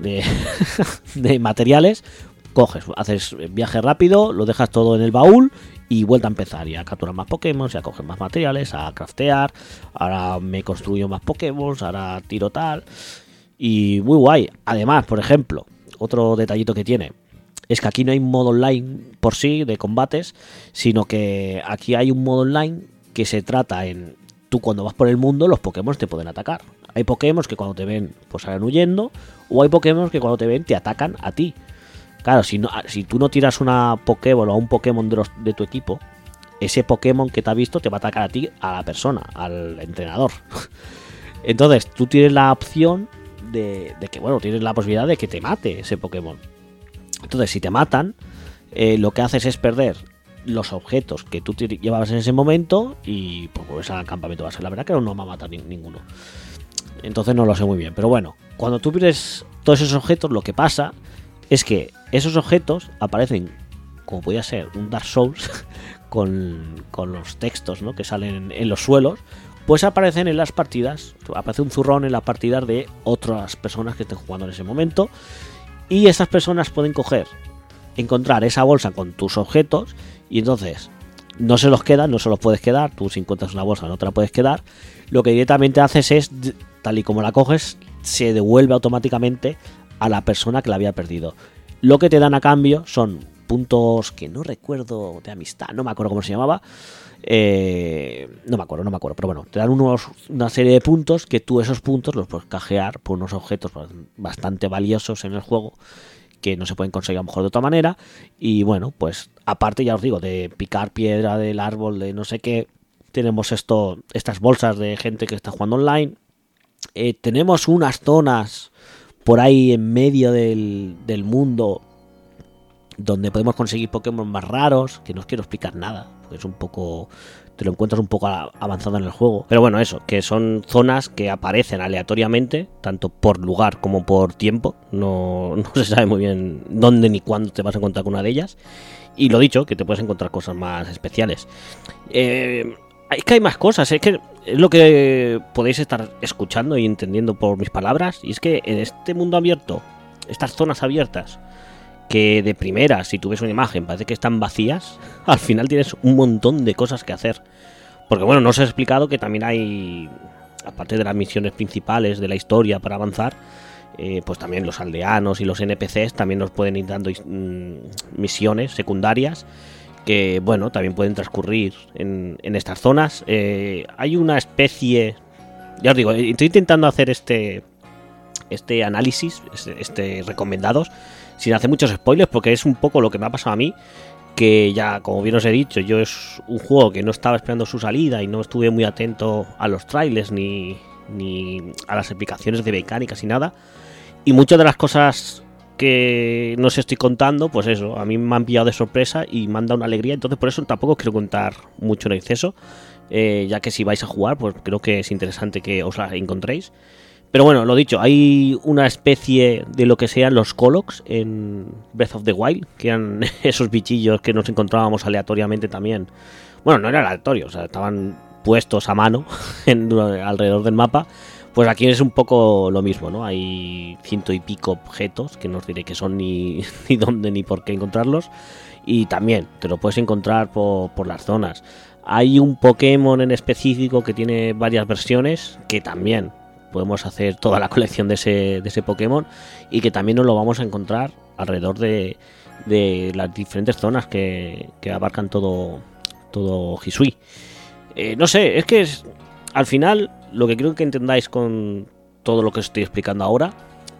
de, [LAUGHS] de materiales, coges, haces viaje rápido, lo dejas todo en el baúl y vuelta a empezar. Y a capturar más Pokémon, y a coger más materiales, a craftear. Ahora me construyo más Pokémon, ahora tiro tal. Y muy guay. Además, por ejemplo, otro detallito que tiene es que aquí no hay un modo online por sí de combates, sino que aquí hay un modo online que se trata en tú cuando vas por el mundo los Pokémon te pueden atacar. Hay Pokémon que cuando te ven pues salen huyendo o hay Pokémon que cuando te ven te atacan a ti. Claro, si, no, si tú no tiras una Pokéball o un Pokémon de tu equipo, ese Pokémon que te ha visto te va a atacar a ti, a la persona, al entrenador. [LAUGHS] Entonces, tú tienes la opción de, de que, bueno, tienes la posibilidad de que te mate ese Pokémon. Entonces, si te matan, eh, lo que haces es perder los objetos que tú llevabas en ese momento y pues vuelves al campamento base. La verdad que no va a matar ni- ninguno. Entonces no lo sé muy bien. Pero bueno, cuando tú pierdes todos esos objetos, lo que pasa es que esos objetos aparecen, como podía ser un Dark Souls, [LAUGHS] con, con los textos ¿no? que salen en los suelos, pues aparecen en las partidas, aparece un zurrón en las partidas de otras personas que estén jugando en ese momento. Y esas personas pueden coger, encontrar esa bolsa con tus objetos y entonces no se los quedan, no se los puedes quedar. Tú si encuentras una bolsa no te la puedes quedar. Lo que directamente haces es, tal y como la coges, se devuelve automáticamente a la persona que la había perdido. Lo que te dan a cambio son puntos que no recuerdo de amistad, no me acuerdo cómo se llamaba. Eh, no me acuerdo, no me acuerdo, pero bueno, te dan unos, una serie de puntos que tú esos puntos los puedes cajear por unos objetos bastante valiosos en el juego que no se pueden conseguir a lo mejor de otra manera. Y bueno, pues aparte ya os digo, de picar piedra del árbol, de no sé qué, tenemos esto, estas bolsas de gente que está jugando online. Eh, tenemos unas zonas por ahí en medio del, del mundo donde podemos conseguir Pokémon más raros, que no os quiero explicar nada, porque es un poco... Te lo encuentras un poco avanzado en el juego. Pero bueno, eso, que son zonas que aparecen aleatoriamente, tanto por lugar como por tiempo. No, [LAUGHS] no se sabe muy bien dónde ni cuándo te vas a encontrar con una de ellas. Y lo dicho, que te puedes encontrar cosas más especiales. Eh, es que hay más cosas, es que es lo que podéis estar escuchando y entendiendo por mis palabras. Y es que en este mundo abierto, estas zonas abiertas, que de primera, si tú ves una imagen, parece que están vacías, [LAUGHS] al final tienes un montón de cosas que hacer. Porque bueno, no os he explicado que también hay, aparte de las misiones principales de la historia para avanzar, eh, pues también los aldeanos y los NPCs también nos pueden ir dando mm, misiones secundarias que bueno, también pueden transcurrir en, en estas zonas. Eh, hay una especie, ya os digo, estoy intentando hacer este este análisis, este, este recomendados, sin hacer muchos spoilers, porque es un poco lo que me ha pasado a mí, que ya, como bien os he dicho, yo es un juego que no estaba esperando su salida y no estuve muy atento a los trailers ni, ni a las explicaciones de mecánicas y nada. Y muchas de las cosas que no os estoy contando, pues eso, a mí me han pillado de sorpresa y me han dado una alegría, entonces por eso tampoco os quiero contar mucho en exceso, eh, ya que si vais a jugar, pues creo que es interesante que os la encontréis. Pero bueno, lo dicho, hay una especie de lo que sean los Colox en Breath of the Wild, que eran [LAUGHS] esos bichillos que nos encontrábamos aleatoriamente también. Bueno, no era aleatorio, o sea, estaban puestos a mano [LAUGHS] alrededor del mapa. Pues aquí es un poco lo mismo, ¿no? Hay ciento y pico objetos que no os diré que son ni, [LAUGHS] ni dónde ni por qué encontrarlos. Y también te lo puedes encontrar por, por las zonas. Hay un Pokémon en específico que tiene varias versiones que también podemos hacer toda la colección de ese, de ese Pokémon y que también nos lo vamos a encontrar alrededor de, de las diferentes zonas que, que abarcan todo, todo Hisui. Eh, no sé, es que al final lo que creo que entendáis con todo lo que os estoy explicando ahora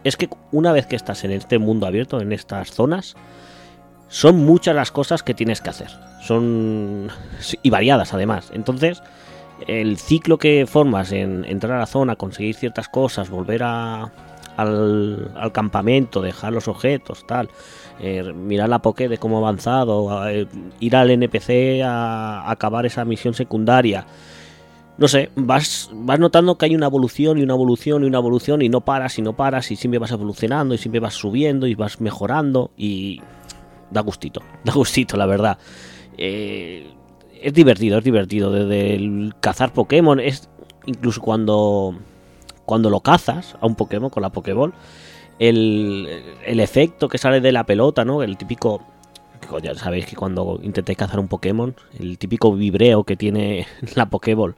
es que una vez que estás en este mundo abierto, en estas zonas, son muchas las cosas que tienes que hacer. Son y variadas además. Entonces, el ciclo que formas en entrar a la zona, conseguir ciertas cosas, volver a, al, al, campamento, dejar los objetos, tal, eh, mirar la Poké de cómo ha avanzado, eh, ir al NPC a, acabar esa misión secundaria. No sé, vas, vas notando que hay una evolución y una evolución y una evolución y no paras y no paras y siempre vas evolucionando y siempre vas subiendo y vas mejorando y da gustito, [LAUGHS] da gustito la verdad. Eh, es divertido, es divertido. Desde el cazar Pokémon, es incluso cuando, cuando lo cazas a un Pokémon con la Pokéball, el, el efecto que sale de la pelota, ¿no? El típico ya sabéis que cuando intentáis cazar un Pokémon, el típico vibreo que tiene [LAUGHS] la Pokéball,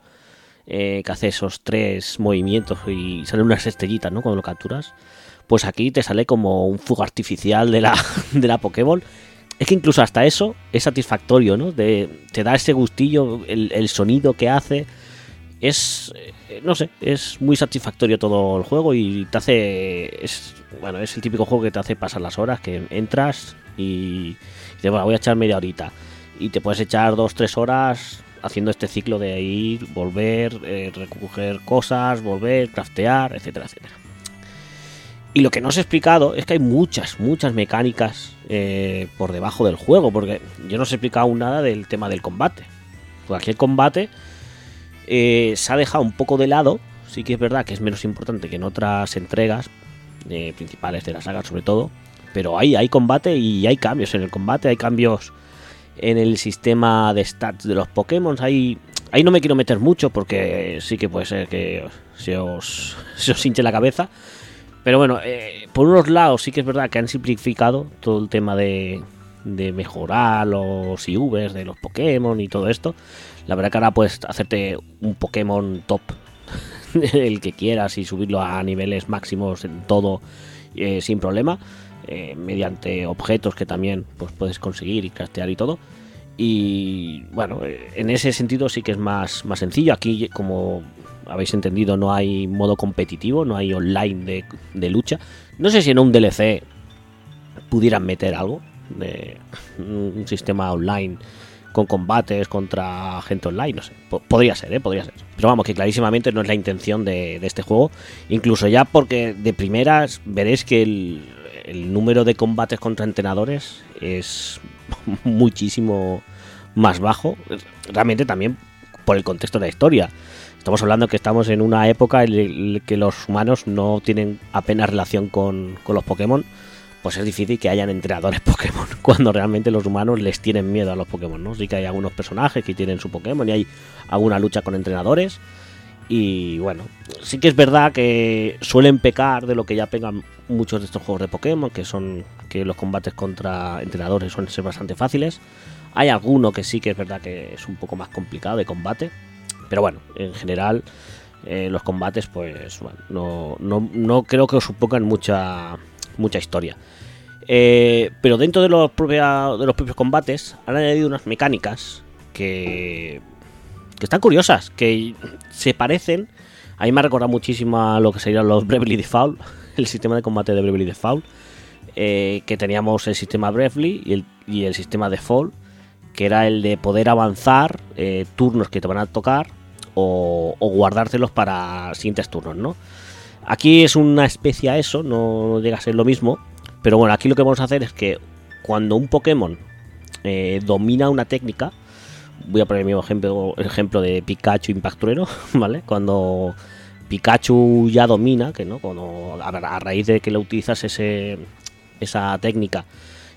eh, que hace esos tres movimientos y salen unas estrellitas, ¿no? Cuando lo capturas, pues aquí te sale como un fuego artificial de la, [LAUGHS] de la Pokéball. Es que incluso hasta eso es satisfactorio, ¿no? De, te da ese gustillo, el, el sonido que hace. Es, eh, no sé, es muy satisfactorio todo el juego y te hace, es, bueno, es el típico juego que te hace pasar las horas, que entras y, dices, bueno, voy a echar media horita. Y te puedes echar dos, tres horas haciendo este ciclo de ir, volver, eh, recoger cosas, volver, craftear, etcétera, etcétera. Y lo que no os he explicado es que hay muchas, muchas mecánicas eh, por debajo del juego, porque yo no os he explicado aún nada del tema del combate. Pues aquí el combate eh, se ha dejado un poco de lado, sí que es verdad que es menos importante que en otras entregas eh, principales de la saga sobre todo, pero hay, hay combate y hay cambios en el combate, hay cambios en el sistema de stats de los Pokémon, hay... Ahí no me quiero meter mucho porque sí que puede ser que se os, [LAUGHS] se os hinche la cabeza. Pero bueno, eh, por unos lados sí que es verdad que han simplificado todo el tema de, mejorar los IVs de los Pokémon y todo esto. La verdad que ahora puedes hacerte un Pokémon top, [LAUGHS] el que quieras, y subirlo a niveles máximos en todo eh, sin problema, eh, mediante objetos que también pues, puedes conseguir y castear y todo. Y bueno, eh, en ese sentido sí que es más, más sencillo. Aquí, como habéis entendido, no hay modo competitivo, no hay online de, de lucha. No sé si en un DLC pudieran meter algo de un sistema online con combates contra gente online, no sé. Po- Podría ser, ¿eh? Podría ser. Pero vamos, que clarísimamente no es la intención de, de este juego. Incluso ya porque de primeras veréis que el, el número de combates contra entrenadores es [LAUGHS] muchísimo más bajo. Realmente también por el contexto de la historia. Estamos hablando que estamos en una época en la que los humanos no tienen apenas relación con, con los Pokémon pues es difícil que hayan entrenadores [LAUGHS] Pokémon cuando realmente los humanos les tienen miedo a los Pokémon, ¿no? Sí que hay algunos personajes que tienen su Pokémon y hay alguna lucha con entrenadores. Y bueno, sí que es verdad que suelen pecar de lo que ya pegan muchos de estos juegos de Pokémon, que son que los combates contra entrenadores suelen ser bastante fáciles. Hay alguno que sí que es verdad que es un poco más complicado de combate, pero bueno, en general eh, los combates pues bueno, no, no, no creo que os supongan mucha mucha historia. Eh, pero dentro de los, propia- de los propios combates han añadido unas mecánicas que, que están curiosas, que se parecen. A mí me ha recordado muchísimo a lo que serían los Bravely Default, [LAUGHS] el sistema de combate de Bravely Default, eh, que teníamos el sistema Bravely y el, y el sistema Default, que era el de poder avanzar eh, turnos que te van a tocar o, guardártelos para siguientes turnos, ¿no? Aquí es una especie a eso, no llega a ser lo mismo. Pero bueno, aquí lo que vamos a hacer es que cuando un Pokémon eh, domina una técnica, voy a poner el mismo ejemplo, el ejemplo de Pikachu Impact Trueno, [LAUGHS] ¿vale? Cuando Pikachu ya domina, que no, cuando a, raíz de que le utilizas ese, esa técnica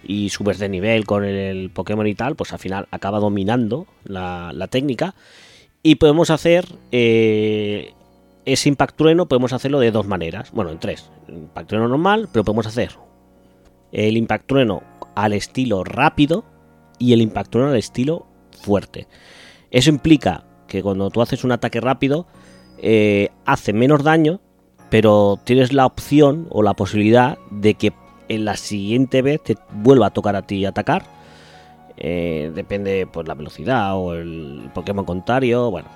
y subes de nivel con el, Pokémon y tal, pues al final acaba dominando la técnica. Y podemos hacer eh, ese Impact Trueno, podemos hacerlo de dos maneras. Bueno, en tres. Impact Trueno normal, pero podemos hacer el Impact Trueno al estilo rápido y el Impact Trueno al estilo fuerte. Eso implica que cuando tú haces un ataque rápido, eh, hace menos daño, pero tienes la opción o la posibilidad de que en la siguiente vez te vuelva a tocar a ti atacar. Eh, depende pues la velocidad o el Pokémon contrario. Bueno,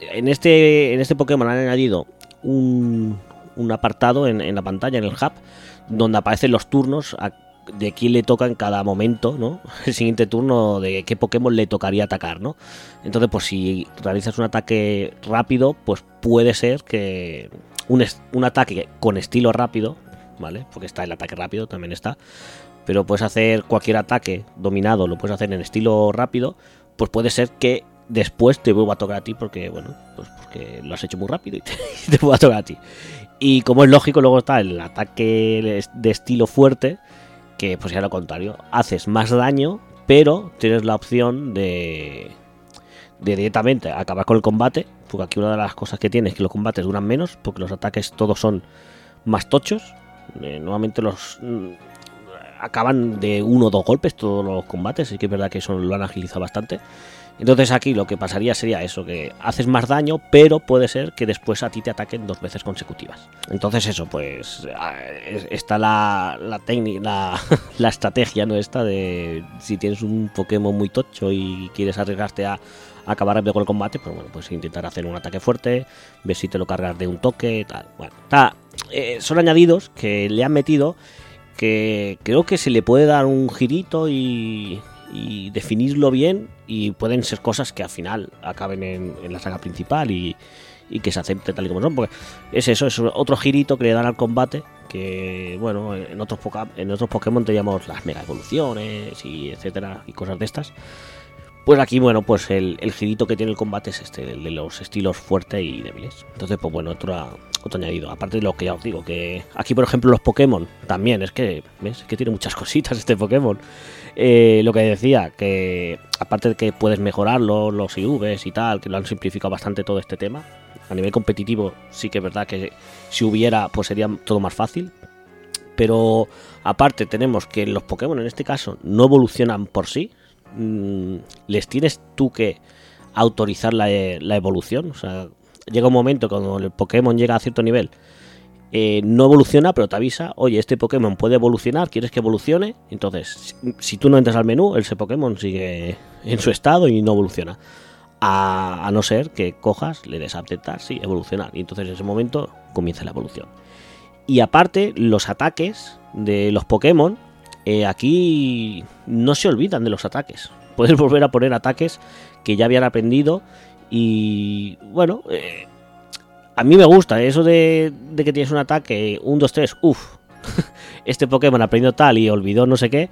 en este, en este Pokémon han añadido un, un apartado en, la pantalla, en el hub, donde aparecen los turnos de quién le toca en cada momento, ¿no? [LAUGHS] El siguiente turno de qué Pokémon le tocaría atacar, ¿no? Entonces, pues si realizas un ataque rápido, pues puede ser que un, un ataque con estilo rápido, ¿vale? Porque está el ataque rápido, también está. Pero puedes hacer cualquier ataque dominado, lo puedes hacer en estilo rápido, pues puede ser que después te vuelva a tocar a ti porque, bueno, pues porque lo has hecho muy rápido y [LAUGHS] te, vuelva a tocar a ti. Y como es lógico, luego está el ataque de estilo fuerte, que pues ya lo contrario, haces más daño, pero tienes la opción de, de directamente acabar con el combate, porque aquí una de las cosas que tiene es que los combates duran menos, porque los ataques todos son más tochos, Eh, normalmente los acaban de uno o dos golpes todos los combates, sí que es verdad que eso lo han agilizado bastante. Entonces aquí lo que pasaría sería eso, que haces más daño, pero puede ser que después a ti te ataquen dos veces consecutivas. Entonces eso, pues es- está la, la técnica, la, [LAUGHS] la estrategia, ¿no? Esta de si tienes un Pokémon muy tocho y quieres arriesgarte a, a acabar rápido con el combate, pues bueno, pues intentar hacer un ataque fuerte, ver si te lo cargas de un toque, tal. Bueno, está, eh, son añadidos que le han metido que creo que se le puede dar un girito y, definirlo bien y pueden ser cosas que al final acaben en, la saga principal y, que se acepte tal y como son porque es eso es otro girito que le dan al combate que bueno en otros en otros Pokémon teníamos las mega evoluciones y etcétera y cosas de estas pues aquí bueno pues el, el girito que tiene el combate es este el de los estilos fuertes y débiles entonces pues bueno otro otro añadido aparte de lo que ya os digo que aquí por ejemplo los Pokémon también es que ves Es que tiene muchas [LAUGHS] cositas este Pokémon eh, lo que decía, que aparte de que puedes mejorarlo, los IVs y tal, que lo han simplificado bastante todo este tema. A nivel competitivo sí que es verdad que si hubiera, pues sería todo más fácil. Pero aparte tenemos que los Pokémon en este caso no evolucionan por sí. Mm, les tienes tú que autorizar la, e- la evolución. O sea, llega un momento cuando el Pokémon llega a cierto nivel eh, no evoluciona, pero te avisa, oye, este Pokémon puede evolucionar, ¿quieres que evolucione? Entonces, si, tú no entras al menú, ese Pokémon sigue en su estado y no evoluciona. A, a no ser que cojas, le des a aceptar, sí, evolucionar. Y entonces en ese momento comienza la evolución. Y aparte, los ataques de los Pokémon, eh, aquí no se olvidan de los ataques. [LAUGHS] Puedes volver a poner ataques que ya habían aprendido y bueno, eh, a mí me gusta eso de, de que tienes un ataque, un 2, 3, uff, este Pokémon aprendió tal y olvidó no sé qué,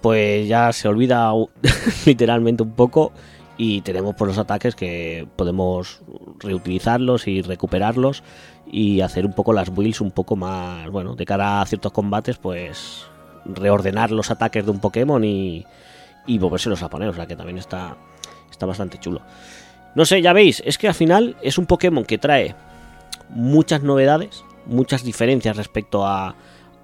pues ya se olvida [LAUGHS] literalmente un poco y tenemos por los ataques que podemos reutilizarlos y recuperarlos y hacer un poco las builds un poco más, bueno, de cara a ciertos combates, pues reordenar los ataques de un Pokémon y, y volvérselos a poner, o sea que también está, está bastante chulo. No sé, ya veis, es que al final es un Pokémon que trae muchas novedades, muchas diferencias respecto a,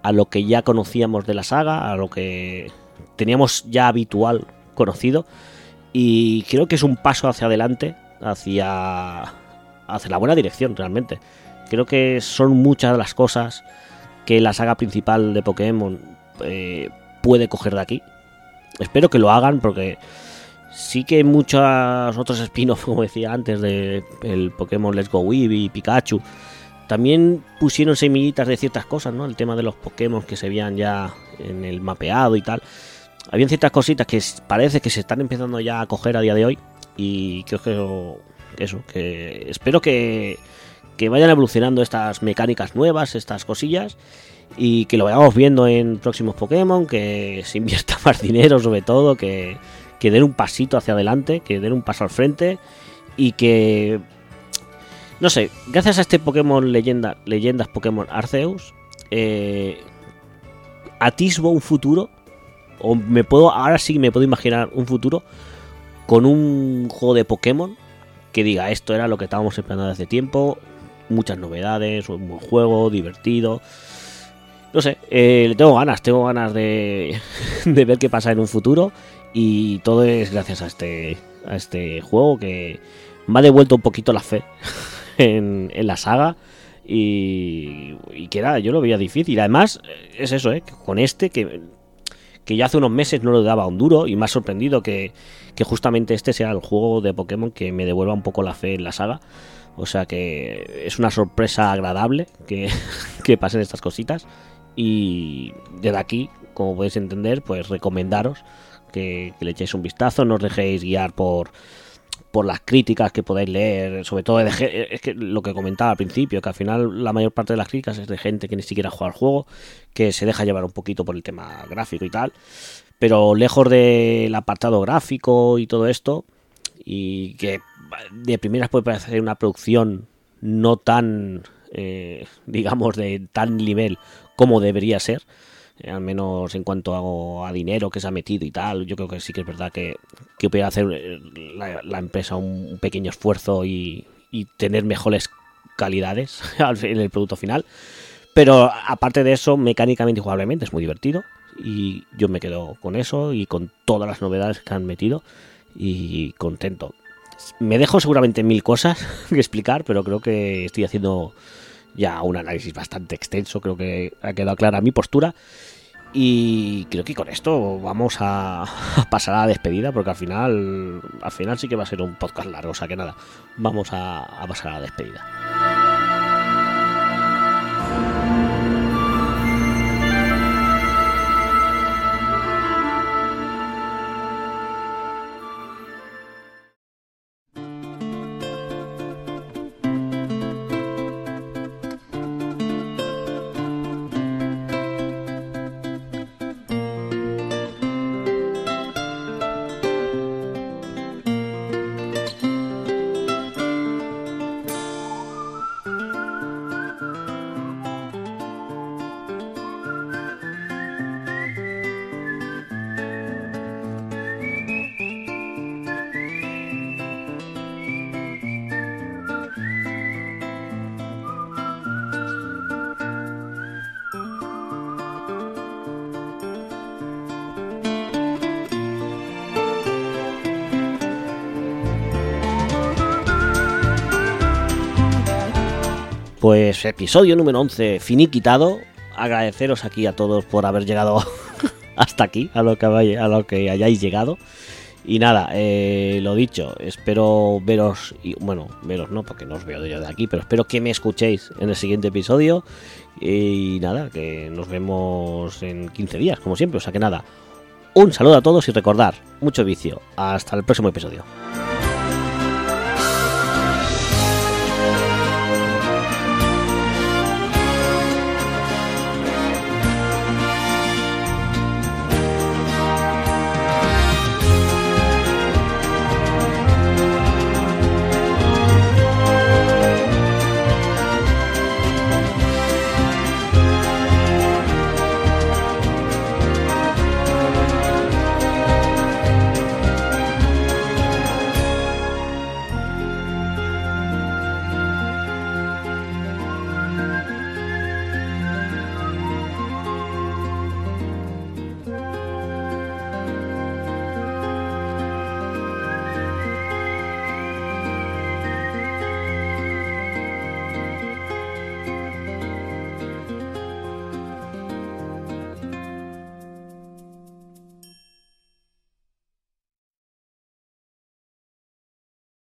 a lo que ya conocíamos de la saga, a lo que teníamos ya habitual conocido. Y creo que es un paso hacia adelante, hacia, hacia la buena dirección realmente. Creo que son muchas las cosas que la saga principal de Pokémon eh, puede coger de aquí. Espero que lo hagan porque sí que muchos otros spin-offs, como decía antes, de el Pokémon Let's Go Eevee y Pikachu, también pusieron semillitas de ciertas cosas, ¿no? El tema de los Pokémon que se veían ya en el mapeado y tal. Habían ciertas cositas que parece que se están empezando ya a coger a día de hoy. Y creo que eso, que espero que, que vayan evolucionando estas mecánicas nuevas, estas cosillas. Y que lo vayamos viendo en próximos Pokémon, que se invierta [LAUGHS] más dinero sobre todo, que, den un pasito hacia adelante, que den un paso al frente y que no sé, gracias a este Pokémon leyenda, leyendas Pokémon Arceus, eh, atisbo un futuro, o me puedo, ahora sí me puedo imaginar un futuro con un juego de Pokémon que diga esto era lo que estábamos esperando desde tiempo, muchas novedades, un buen juego, divertido. No sé, eh, le tengo ganas, tengo ganas de, [LAUGHS] de ver qué pasa en un futuro y todo es gracias a este, a este juego que me ha devuelto un poquito la fe [LAUGHS] en, en la saga y, que era, yo lo veía difícil. Además, eh, es eso, ¿eh? con este que, que ya hace unos meses no le daba un duro y me ha sorprendido que, que justamente este sea el juego de Pokémon que me devuelva un poco la fe en la saga. O sea que es una sorpresa agradable que, [LAUGHS] que pasen estas cositas. Y desde aquí, como podéis entender, pues recomendaros que, le echéis un vistazo, no os dejéis guiar por, por las críticas que podáis leer, sobre todo es que lo que comentaba al principio, que al final la mayor parte de las críticas es de gente que ni siquiera juega al juego, que se deja llevar un poquito por el tema gráfico y tal, pero lejos del apartado gráfico y todo esto, y que de primeras puede parecer una producción no tan, eh, [LAUGHS] digamos, de tal nivel como debería ser, eh, al menos en cuanto a, a dinero que se ha metido y tal, yo creo que sí que es verdad que, que puede hacer eh, la, la empresa un, pequeño esfuerzo y, y tener mejores calidades [LAUGHS] al- en el producto final. Pero aparte de eso, mecánicamente y jugablemente es muy divertido. Y yo me quedo con eso y con todas las novedades que han metido. Y contento. Me dejo seguramente mil cosas [LAUGHS] que explicar, pero creo que estoy haciendo ya un análisis bastante extenso. Creo que ha quedado clara mi postura. Y creo que con esto vamos [LAUGHS] a, pasar a la despedida, porque al final, al final sí que va a ser un podcast largo, o sea que nada, vamos a, a pasar a la despedida. Episodio número 11 finiquitado. Agradeceros aquí a todos por haber llegado [LAUGHS] hasta aquí, a lo que, vaya- a lo que hayáis llegado. Y nada, eh, lo dicho, espero veros, y, bueno, veros no, porque no os veo yo de aquí, pero espero que me escuchéis en el siguiente episodio. Y nada, que nos vemos en 15 días, como siempre. O sea que nada, un saludo a todos y recordar, mucho vicio. Hasta el próximo episodio.